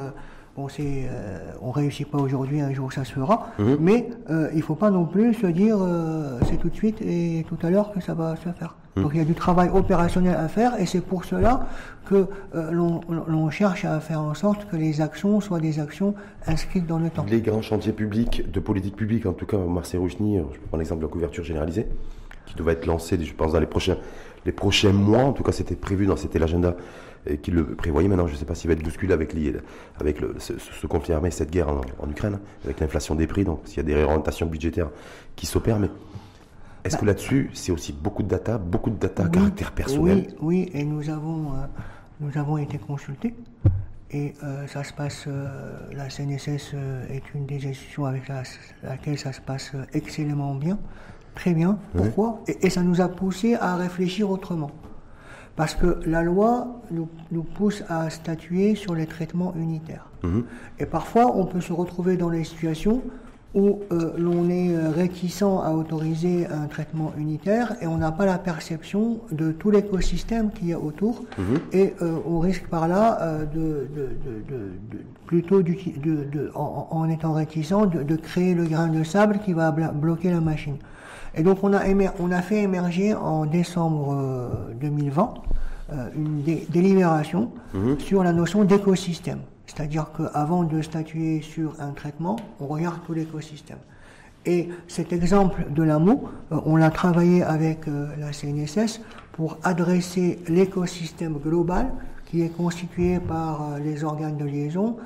euh, on euh, on réussit pas aujourd'hui, un jour ça se fera. Mhm. Mais euh, il ne faut pas non plus se dire c'est tout de suite et tout à l'heure que ça va se faire. Mhm. Donc il y a du travail opérationnel à faire et c'est pour cela que l'on cherche à faire en sorte que les actions soient des actions inscrites dans le temps. Les grands chantiers publics, de politique publique, en tout cas Marcel Rouchny, je prends l'exemple de la couverture généralisée qui devait être lancé, je pense, dans les prochains, les prochains mois. En tout cas, c'était prévu, dans c'était l'agenda qui le prévoyait. Maintenant, je ne sais pas s'il va être bousculé avec, avec le, ce, conflit armé, cette guerre en, Ukraine, avec l'inflation des prix, donc s'il y a des réorientations budgétaires qui s'opèrent. Mais est-ce que bah. là-dessus, c'est aussi beaucoup de data, beaucoup de data à caractère personnel? Oui, oui, et nous avons, euh, nous avons été consultés. Et euh, ça se passe, euh, la CNSS est une des institutions avec laquelle ça se passe excellemment bien. Très bien. Pourquoi? Et, ça nous a poussé à réfléchir autrement. Parce que la loi nous, pousse à statuer sur les traitements unitaires. Mhm. Et parfois, on peut se retrouver dans les situations où euh, l'on est euh, réticent à autoriser un traitement unitaire et on n'a pas la perception de tout l'écosystème qu'il y a autour mhm. et euh, on risque par là de, plutôt en, étant réticent de, créer le grain de sable qui va bloquer la machine. Et donc on a, on a fait émerger en décembre 2020 une délibération mhm. sur la notion d'écosystème. C'est-à-dire qu'avant de statuer sur un traitement, on regarde tout l'écosystème. Et cet exemple de l'amour, euh, on l'a travaillé avec euh, la CNSS pour adresser l'écosystème global qui est constitué par euh, les organes de liaison,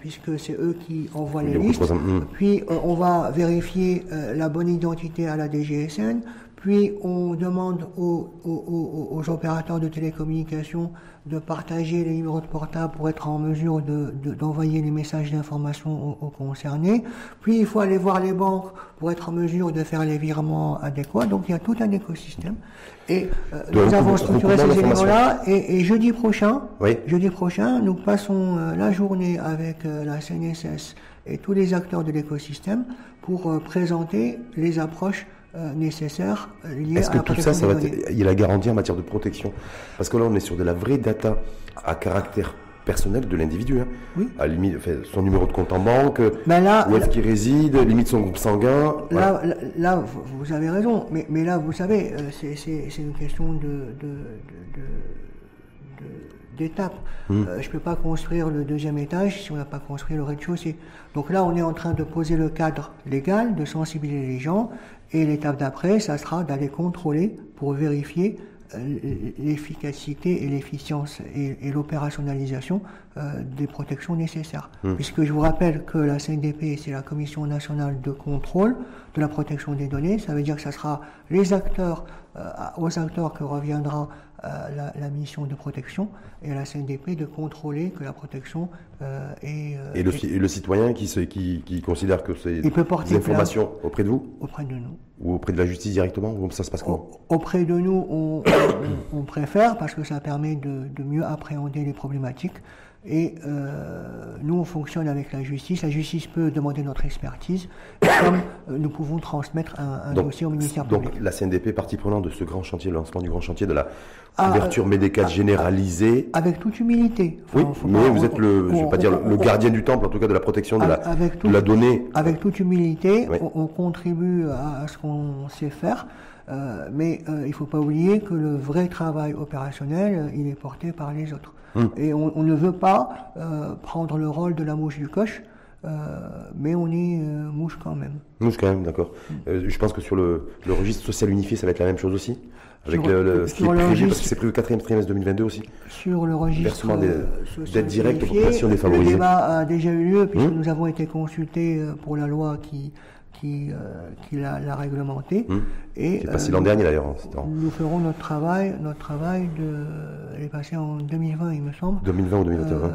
puisque c'est eux qui envoient les listes. Hmm. Puis on va vérifier la bonne identité à la DGSN, puis on demande aux, opérateurs de télécommunications de partager les numéros de portable pour être en mesure d'envoyer les messages d'information aux, concernés. Puis il faut aller voir les banques pour être en mesure de faire les virements adéquats. Donc il y a tout un écosystème. Et euh, nous avons structuré ces éléments-là. Et, jeudi prochain, jeudi prochain, nous passons euh, la journée avec euh, la CNSS et tous les acteurs de l'écosystème pour présenter les approches euh, nécessaires euh, liées Est-ce que tout ça, ça va il y a la garantie en matière de protection? Parce que là, on est sur de la vraie data à caractère personnel de l'individu. Hein. Oui. À limite, son numéro de compte en banque, ben là, où est-ce qu'il réside, limite son groupe sanguin. Là, là, vous avez raison. Mais, mais là, vous savez, euh, c'est une question de, d'étapes. Hmm. je ne peux pas construire le deuxième étage si on n'a pas construit le rez-de-chaussée. Donc là, on est en train de poser le cadre légal, de sensibiliser les gens, et l'étape d'après, ça sera d'aller contrôler pour vérifier euh, l'efficacité et l'efficience et, l'opérationnalisation euh, des protections nécessaires. Mmh. Puisque je vous rappelle que la CNDP, c'est la Commission nationale de contrôle de la protection des données. Ça veut dire que ce sera les acteurs, euh, aux acteurs que reviendra la, la, mission de protection et à la CNDP de contrôler que la protection euh, est, et, le, et, le, citoyen qui, se, qui, qui considère que c'est des informations auprès de vous Auprès de nous. Ou auprès de la justice directement Ou ça se passe comment Auprès de nous, on, [COUGHS] on, préfère parce que ça permet de, de mieux appréhender les problématiques et euh, nous, on fonctionne avec la justice. La justice peut demander notre expertise, [COUGHS] comme euh, nous pouvons transmettre un, dossier au ministère public. Donc la CNDP, partie prenante de ce grand chantier, le lancement du grand chantier de la ah, couverture médicale ah, généralisée. Avec toute humilité. oui, mais vous êtes le, je vais pas dire le gardien du temple, en tout cas de la protection de, la, la donnée. Avec toute humilité, on, contribue à, ce qu'on sait faire. Euh, mais il ne faut pas oublier que le vrai travail opérationnel, il est porté par les autres. Hum. Et on, ne veut pas euh, prendre le rôle de la mouche du coche, euh, mais on est euh, mouche quand même. Mouche quand même, d'accord. Hum. je pense que sur le, registre social unifié, ça va être la même chose aussi avec le, ce qui est prévu, parce que c'est prévu au quatrième trimestre 2022 aussi. Sur le registre d'aide directe aux populations défavorisées. Le débat a déjà eu lieu puisque hum. nous avons été consultés pour la loi qui qui, euh, qui l'a réglementé. Hum. Et, c'est passé l'an euh, dernier d'ailleurs. Nous ferons notre travail, notre travail de, elle est passée en 2020 il me semble. 2020 ou 2021. Euh,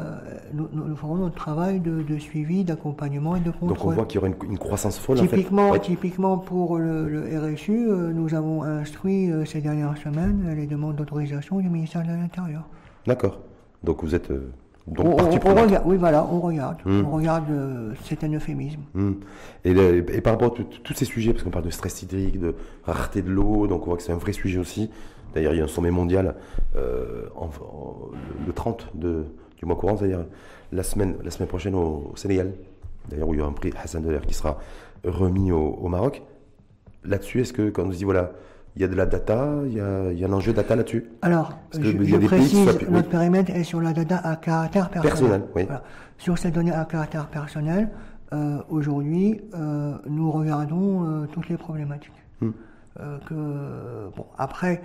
nous, nous, ferons notre travail de, de suivi, d'accompagnement et de contrôle. Donc on voit qu'il y aura une, croissance folle. Typiquement, en fait. typiquement pour le, le RSU, nous avons instruit ces dernières semaines les demandes d'autorisation du ministère de l'Intérieur. D'accord. Donc vous êtes donc, on, regarde, oui, voilà, on regarde. Hmm. On regarde, euh, c'est un euphémisme. Hmm. Et, par rapport à tous ces sujets, parce qu'on parle de stress hydrique, de rareté de l'eau, donc on voit que c'est un vrai sujet aussi. D'ailleurs, il y a un sommet mondial euh, le 30 de, du mois courant, c'est-à-dire la semaine, la semaine prochaine au, Sénégal. D'ailleurs, où il y a un prix Hassan Deler qui sera remis au, au Maroc. Là-dessus, est-ce que quand on nous dit, voilà, il y a de la data, il y a, il y a un enjeu data là-dessus Alors, je, je précise, notre périmètre est sur la data à caractère personnel. oui. Sur ces données à caractère personnel, euh, aujourd'hui, euh, nous regardons euh, toutes les problématiques. Hmm. Que, bon, après,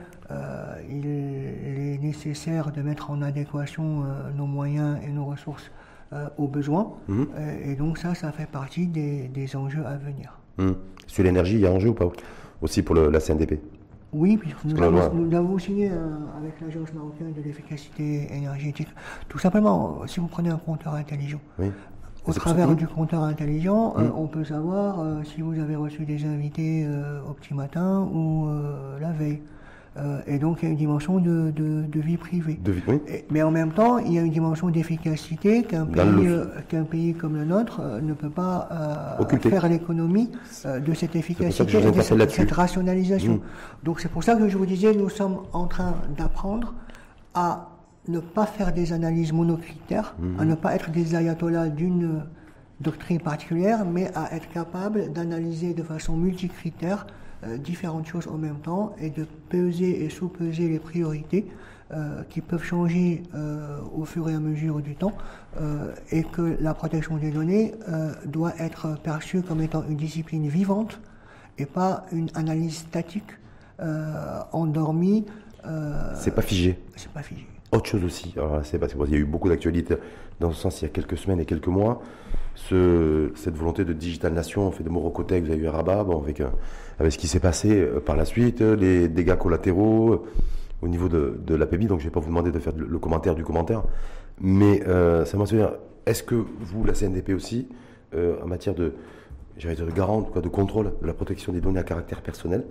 il est nécessaire de mettre en adéquation nos moyens et nos ressources aux besoins. Hmm. Et, donc ça, ça fait partie des, des enjeux à venir. Hmm. Sur l'énergie, il y a enjeu ou pas? Aussi pour le, la CNDP oui, puisque nous, avons, signé euh, avec l'Agence marocaine de l'efficacité énergétique. Tout simplement, si vous prenez un compteur intelligent, Au travers du compteur intelligent, euh, on peut savoir euh, si vous avez reçu des invités euh, au petit matin ou la veille. Et donc il y a une dimension de, vie privée. mais en même temps, il y a une dimension d'efficacité qu'un pays, qu'un pays comme le nôtre ne peut pas faire l'économie de cette efficacité, de cette, rationalisation. Hmm. Donc c'est pour ça que je vous disais, nous sommes en train d'apprendre à ne pas faire des analyses monocritères, à mhm. ne pas être des ayatollahs d'une doctrine particulière, mais à être capable d'analyser de façon multicritère euh, différentes choses en même temps et de peser et sous-peser les priorités euh, qui peuvent changer euh, au fur et à mesure du temps et que la protection des données doit être perçue comme étant une discipline vivante et pas une analyse statique endormie. c'est pas figé. C'est pas figé. Autre chose aussi, c'est parce qu'il y a eu beaucoup d'actualités dans ce sens il y a quelques semaines et quelques mois. Ce, cette volonté de digital nation, on fait de Morocotech, vous avez eu à Rabat, bon, avec, euh, avec ce qui s'est passé euh, par la suite, les dégâts collatéraux euh, au niveau de, de l'APB, donc je ne vais pas vous demander de faire le, commentaire du commentaire, mais ça m'a dire, est-ce que vous, la CNDP aussi, en matière de, de garante, quoi, de contrôle de la protection des données à caractère personnel,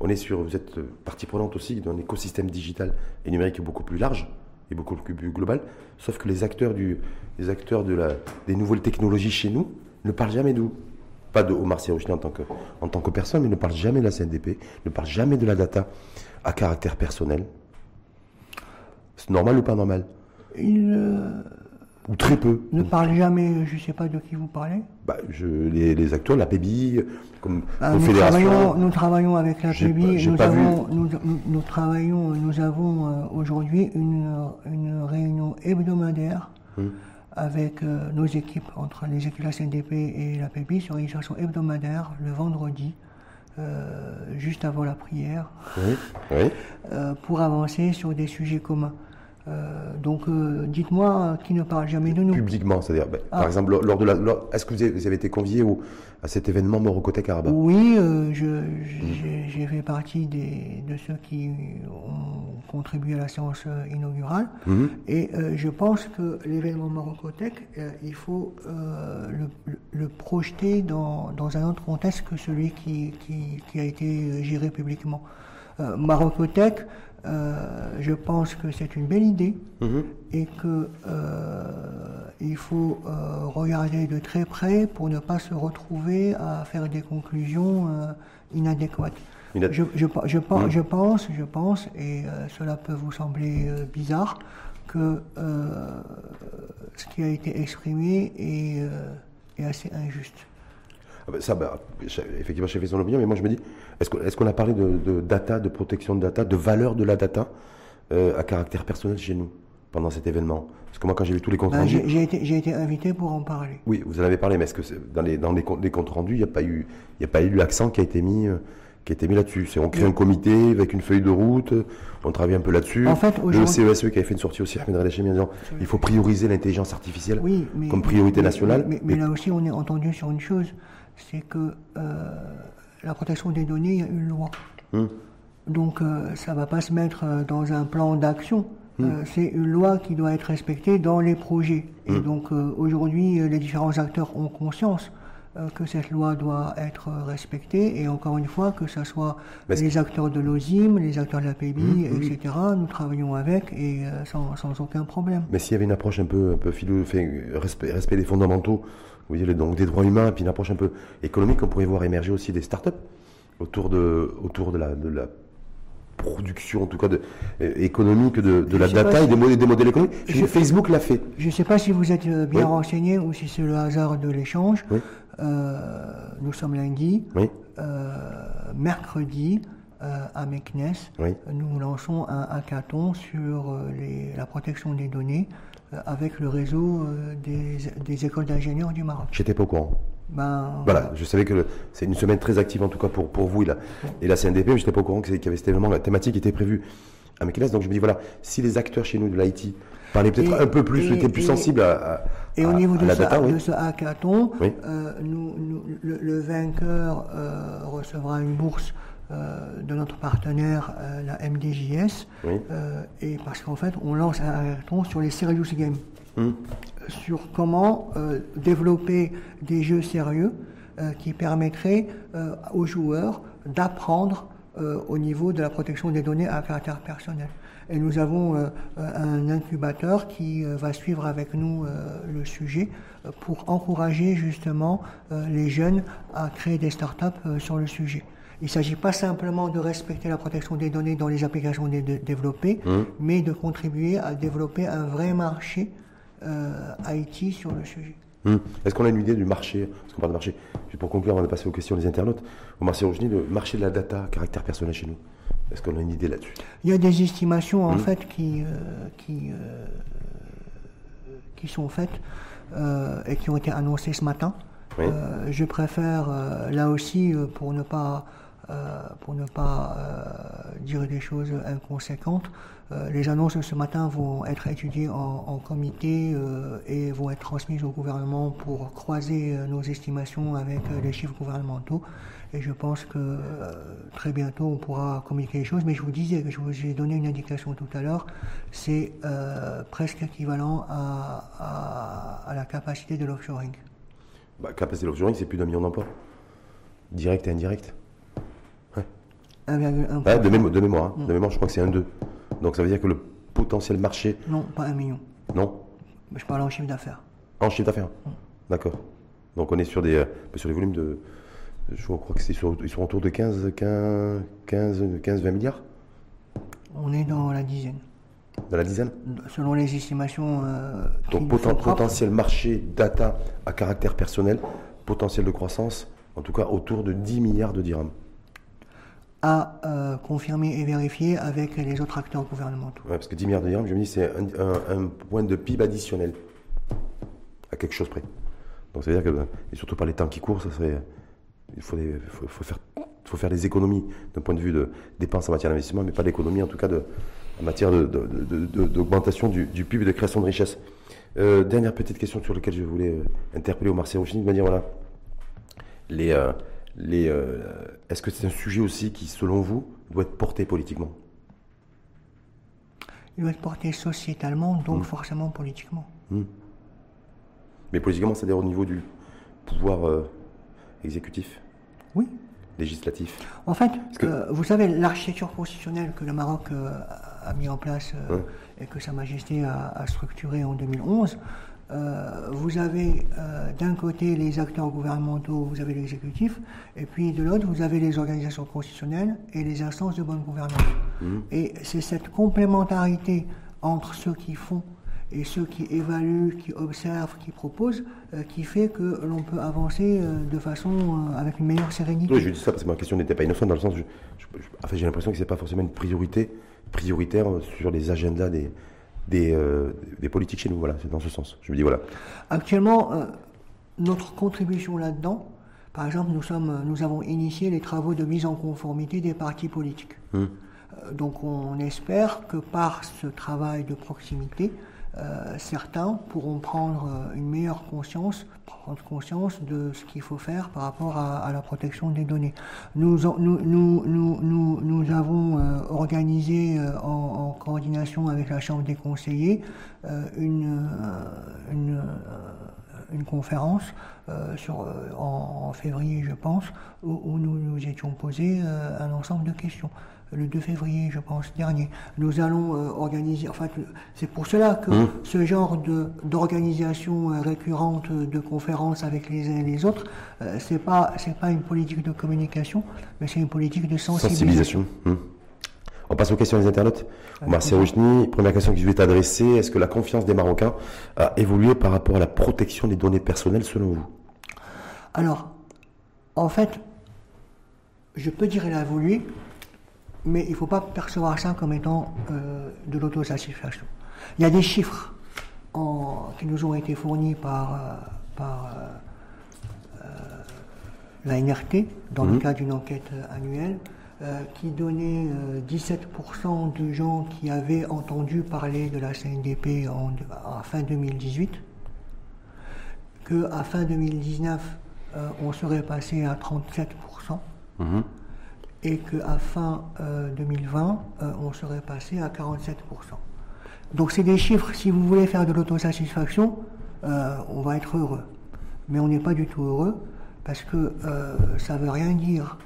on est sur, vous êtes partie prenante aussi d'un écosystème digital et numérique beaucoup plus large et beaucoup plus global, sauf que les acteurs, du, acteurs des nouvelles technologies chez nous ne parlent jamais de Pas de Omar en tant, que, personne, mais ne parlent jamais de la CNDP, ne parlent jamais de la data à caractère personnel. C'est normal ou pas normal? Euh, ou très peu. Ne parle jamais, je ne sais pas de qui vous parlez. Bah, je, les, acteurs, la PBI, comme ah, nous, travaillons, nous travaillons avec la PBI, nous, avons, nous, travaillons, nous avons euh, aujourd'hui une, une, réunion hebdomadaire hum. avec euh, nos équipes, entre les équipes de la CNDP et la PBI, sur une session hebdomadaire le vendredi. Euh, juste avant la prière, pour avancer sur des sujets communs. Euh, donc, euh, dites-moi qui ne parle jamais de nous. Publiquement, c'est-à-dire, ben, par ah. exemple, lors, de la, est-ce que vous avez, été convié au, à cet événement Morocotech Arabat Oui, euh, j'ai fait partie des, de ceux qui ont contribué à la séance inaugurale. Mhm. Et je pense que l'événement Morocotech, il faut le, projeter dans, dans, un autre contexte que celui qui, qui, qui a été géré publiquement. Marocotech, euh, je pense que c'est une belle idée mhm. et que euh, il faut euh, regarder de très près pour ne pas se retrouver à faire des conclusions inadéquates. Je, je, je, mhm. je, pense, je pense, et cela peut vous sembler bizarre, que ce qui a été exprimé est, est assez injuste. Ah ben, ça, bah, effectivement, j'ai fait son opinion, mais moi je me dis, est-ce qu'on a parlé de, data, de protection de data, de valeur de la data euh, à caractère personnel chez nous pendant cet événement? Parce que moi, quand j'ai vu tous les comptes ben, rendus. J'ai été, invité pour en parler. Oui, vous en avez parlé, mais est-ce que dans les, dans les, comptes rendus, il n'y a pas eu, il a pas eu l'accent qui a été mis euh, qui a été mis là-dessus? C'est on crée un comité avec une feuille de route, on travaille un peu là-dessus. En fait, le CESE e qui avait fait une sortie aussi, Ahmed Radachemi, en disant il faut prioriser l'intelligence artificielle comme priorité nationale. Mais, là aussi, on est entendu sur une chose c'est que euh, la protection des données, il y a une loi. Hum. Donc euh, ça ne va pas se mettre euh, dans un plan d'action. Hum. c'est une loi qui doit être respectée dans les projets. Et hum. donc aujourd'hui, les différents acteurs ont conscience que cette loi doit être respectée et encore une fois que ce soit les acteurs de l'OSIM, les acteurs de la PBI, etc. Nous travaillons avec et sans, aucun problème. Mais s'il y avait une approche un peu, un peu philo, respect, respect des fondamentaux, vous voyez, donc des droits humains, et puis une approche un peu économique, on pourrait voir émerger aussi des startups autour de, autour de la, de la production, en tout cas de, euh, économique de, de la data et des, modèles, des modèles économiques. Facebook l'a fait. Je ne sais pas si vous êtes euh, bien renseigné ou si c'est le hasard de l'échange. Euh, nous sommes lundi. mercredi, à Meknes, nous lançons un hackathon sur les, la protection des données avec le réseau euh, des, écoles d'ingénieurs du Maroc. J'étais pas au courant. Ben, voilà, je savais que c'est une semaine très active en tout cas pour, pour vous et la, et la CNDP, mais j'étais pas au courant qu'il y avait cet événement, la thématique était prévue à Mekines, donc je me dis voilà, si les acteurs chez nous de l'IT parlaient peut-être un peu plus, étaient plus sensibles à, et au niveau de, la ce, data, de ce hackathon, euh, nous, le, vainqueur recevra une bourse euh, de notre partenaire, euh, la MDJS, euh, et parce qu'en fait, on lance un hackathon sur les serious games. Hum. sur comment développer des jeux sérieux qui permettraient aux joueurs d'apprendre au niveau de la protection des données à caractère personnel. Et nous avons un incubateur qui va suivre avec nous le sujet pour encourager justement les jeunes à créer des startups sur le sujet. Il ne s'agit pas simplement de respecter la protection des données dans les applications développées, mmh. mais de contribuer à développer un vrai marché euh, IT sur le sujet. Mmh. Est-ce qu'on a une idée du marché? Parce qu'on parle de marché. Pour conclure, avant de passer aux questions des internautes, au marché le marché de la data, caractère personnel chez nous. Est-ce qu'on a une idée là-dessus? Il y a des estimations en mmh. fait qui, euh, qui, euh, qui sont faites et qui ont été annoncées ce matin. je préfère là aussi pour ne pas pour ne pas euh, dire des choses inconséquentes. Euh, les annonces de ce matin vont être étudiées en, comité et vont être transmises au gouvernement pour croiser nos estimations avec les chiffres gouvernementaux. Et je pense que très bientôt on pourra communiquer les choses. Mais je vous disais je vous ai donné une indication tout à l'heure, c'est presque équivalent à, la capacité de l'offshoring. Bah, capacité de l'offshoring, c'est plus d'un million d'emplois, direct et indirect de, mémoire, de, mémoire, hein. de mémoire, je crois que c'est un 2. Donc ça veut dire que le potentiel marché. Non, pas un million. Non Je parle en chiffre d'affaires. En chiffre d'affaires D'accord. Donc on est sur des, euh, sur des volumes de. Je crois que c'est sur, ils sont autour de 15, 15, 15, 15, 20 milliards On est dans la dizaine. Dans la dizaine Selon les estimations. Euh, Donc potentiel marché data à caractère personnel, potentiel de croissance, en tout cas autour de 10 milliards de dirhams à euh, confirmer et vérifier avec les autres acteurs gouvernementaux. Ouais, parce que 10 milliards de dirhams, je me dis, c'est un, point de PIB additionnel à quelque chose près. Donc ça veut dire que, et surtout par les temps qui courent, ça serait, il faut, faut, faire, des économies d'un point de vue de dépenses en matière d'investissement, mais pas d'économies en tout cas de, en matière d'augmentation du, du, PIB et de création de richesse. Euh, dernière petite question sur laquelle je voulais euh, interpeller au Marseille de me dire voilà, les, est-ce que c'est un sujet aussi qui, selon vous, doit être porté politiquement? Il doit être porté sociétalement, donc hmm. forcément politiquement. Hmm. Mais politiquement, c'est-à-dire au niveau du pouvoir euh, exécutif? Oui. Législatif? En fait, euh, vous savez, l'architecture constitutionnelle que le Maroc a mis en place et que Sa Majesté a, a structurée en 2011 euh, vous avez euh, d'un côté les acteurs gouvernementaux, vous avez l'exécutif, et puis de l'autre, vous avez les organisations constitutionnelles et les instances de bonne gouvernance. Mmh. Et c'est cette complémentarité entre ceux qui font et ceux qui évaluent, qui observent, qui proposent, euh, qui fait que l'on peut avancer de façon avec une meilleure sérénité. Oui, je dis ça parce que ma question n'était pas innocente dans le sens où j'ai l'impression que ce n'est pas forcément une priorité prioritaire sur les agendas des, euh, des, politiques chez nous. Voilà, c'est dans ce sens. Je me dis voilà. Actuellement, euh, notre contribution là-dedans, par exemple, nous, sommes, nous avons initié les travaux de mise en conformité des partis politiques. Hum. Euh, donc on espère que par ce travail de proximité, euh, certains pourront prendre euh, une meilleure conscience, de ce qu'il faut faire par rapport à, la protection des données. Nous, avons euh, organisé en, coordination avec la Chambre des conseillers une, conférence en, février, je pense, où, où nous nous étions posés un ensemble de questions le 2 février, je pense, dernier. Nous allons euh, organiser, enfin, c'est pour cela que mmh. ce genre d'organisation euh, récurrente de conférences avec les uns et les autres, euh, c'est pas c'est pas une politique de communication, mais c'est une politique de sensibilisation. Mmh. On passe aux questions des internautes. Marcel Rouchny, première question qui je vais adressée, est-ce que la confiance des Marocains a évolué par rapport à la protection des données personnelles selon vous? Alors, en fait, je peux dire qu'elle a évolué, mais il ne faut pas percevoir ça comme étant euh, de l'autosatisfaction. Il y a des chiffres qui nous ont été fournis par, euh, par euh, la NRT dans le mhm. cadre d'une enquête annuelle qui donnait 17% de gens qui avaient entendu parler de la CNDP en, fin 2018, qu'à fin 2019, on serait passé à 37% et qu'à fin 2020, euh, euh, on serait passé à 47%. Donc c'est des chiffres, si vous voulez faire de l'autosatisfaction, on va être heureux. Mais on n'est pas du tout heureux parce que ça ne veut rien dire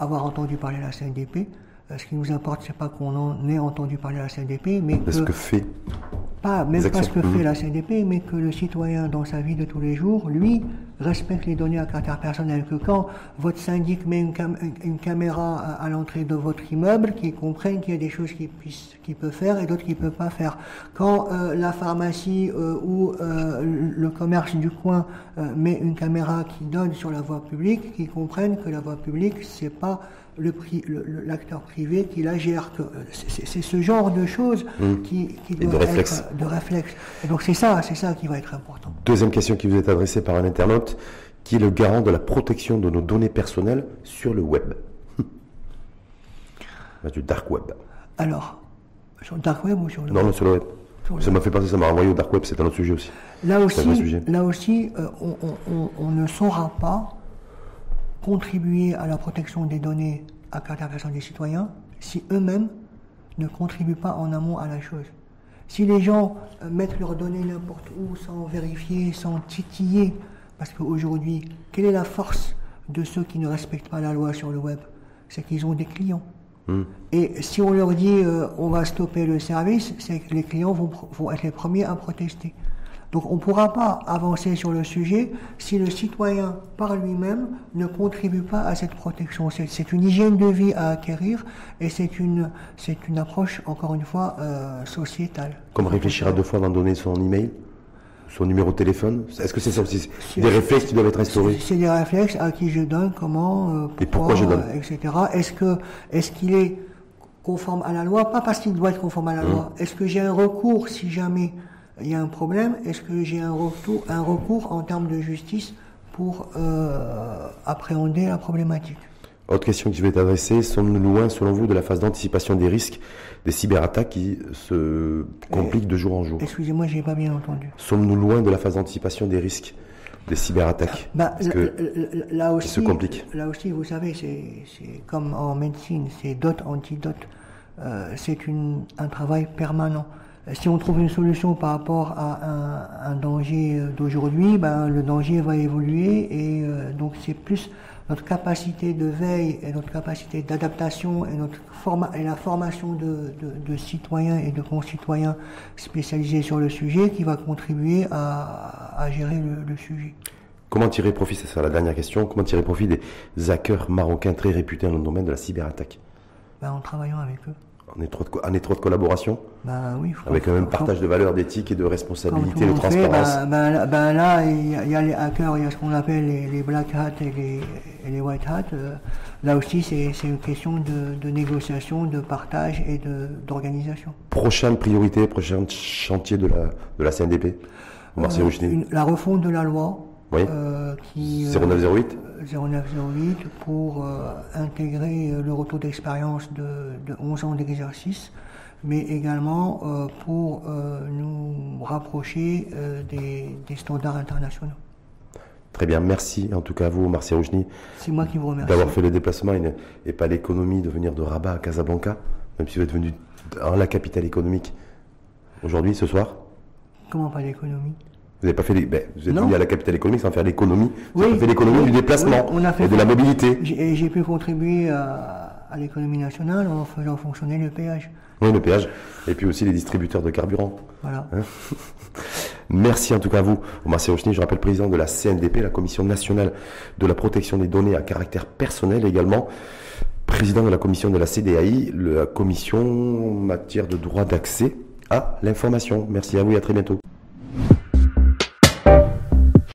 avoir entendu parler de la CNDP. Ce qui nous importe, c'est pas qu'on en ait entendu parler de la CNDP, mais que, ce que fait pas, même pas ce que fait la CNDP, mais que le citoyen dans sa vie de tous les jours, lui, respecte les données à caractère personnel. Que quand votre syndic met une, caméra à, l'entrée de votre immeuble, qu'il comprenne qu'il y a des choses qu'il qu peut faire et d'autres qu'il peut pas faire. Quand euh, la pharmacie euh, ou euh, le commerce du coin met une caméra qui donne sur la voie publique, qu'il comprenne que la voie publique, c'est pas l'acteur privé qui la gère. C'est ce genre de choses mmh. qui, qui doivent de réflexe. être de réflexe. Et donc c'est ça, c'est ça qui va être important. Deuxième question qui vous est adressée par un internaute, qui est le garant de la protection de nos données personnelles sur le web? [LAUGHS] Du dark web. Alors, sur le dark web ou sur le Non, non, sur le web. ça m'a fait penser, ça m'a renvoyé au dark web, c'est un autre sujet aussi. Là aussi, Là aussi euh, on ne saura pas contribuer à la protection des données à caractère personnel des citoyens si eux-mêmes ne contribuent pas en amont à la chose. Si les gens euh, mettent leurs données n'importe où sans vérifier, sans titiller, parce qu'aujourd'hui, quelle est la force de ceux qui ne respectent pas la loi sur le web? C'est qu'ils ont des clients. Hmm. Et si on leur dit euh, on va stopper le service, c'est que les clients vont être les premiers à protester. Donc on ne pourra pas avancer sur le sujet si le citoyen par lui-même ne contribue pas à cette protection. C'est une hygiène de vie à acquérir et c'est une, une approche, encore une fois, euh, sociétale. Comme réfléchir à deux fois avant de donner son email son numéro de téléphone Est-ce que c'est ça aussi? Des réflexes qui doivent être instaurés C'est des réflexes à qui je donne, comment, euh, pourquoi, et pourquoi je donne, etc. Est-ce que est-ce qu'il est conforme à la loi? Pas parce qu'il doit être conforme à la mmh. loi. Est-ce que j'ai un recours si jamais il y a un problème. Est-ce que j'ai un, retour, un recours en termes de justice pour euh, appréhender la problématique? Autre question que je vais t'adresser, sommes-nous loin, selon vous, de la phase d'anticipation des risques des cyberattaques qui se compliquent de jour en jour? Excusez-moi, je n'ai pas bien entendu. Sommes-nous loin de la phase d'anticipation des risques des cyberattaques? Bah, que là, aussi, se Là aussi, vous savez, c'est comme en médecine, c'est dot antidote. Euh, c'est un travail permanent si on trouve une solution par rapport à un, danger d'aujourd'hui, ben, le danger va évoluer et euh, donc c'est plus notre capacité de veille et notre capacité d'adaptation et, notre et la formation de, citoyens et de concitoyens spécialisés sur le sujet qui va contribuer à, gérer le, sujet. Comment tirer profit, c'est ça la dernière question, comment tirer profit des hackers marocains très réputés dans le domaine de la cyberattaque? Ben, En travaillant avec eux en étroite, en étroite collaboration bah, oui, Avec un même partage de valeurs, d'éthique et de responsabilité, de transparence bah, bah, Là, il y, a les hackers, il y a ce qu'on appelle les, black hats et les, les white hats. Euh, là aussi, c'est une question de, de, négociation, de partage et d'organisation. Prochaine priorité, prochain chantier de la, de la CNDP euh, La refonte de la loi. Oui. Euh, qui, 0908 0908 pour euh, intégrer euh, le retour d'expérience de, 11 ans d'exercice, mais également euh, pour nous rapprocher des, standards internationaux. Très bien, merci en tout cas à vous, Marcia Rougny. C'est moi qui vous remercie. D'avoir fait le déplacement et, pas l'économie de venir de Rabat à Casablanca, même si vous êtes venu dans la capitale économique aujourd'hui, ce soir. Comment pas l'économie? Vous n'avez pas fait ben, vous êtes venu à la capitale économique sans faire l'économie. Vous avez fait l'économie du déplacement et de la mobilité. J'ai pu contribuer à, l'économie nationale en faisant fonctionner le péage. Oui, le péage. Et puis aussi les distributeurs de carburant. Voilà. Hein [LAUGHS] Merci en tout cas à vous, Omar Serouchny, je rappelle président de la CNDP, la Commission nationale de la protection des données à caractère personnel également, président de la commission de la CDAI, la commission en matière de droit d'accès à l'information. Merci à vous et à très bientôt.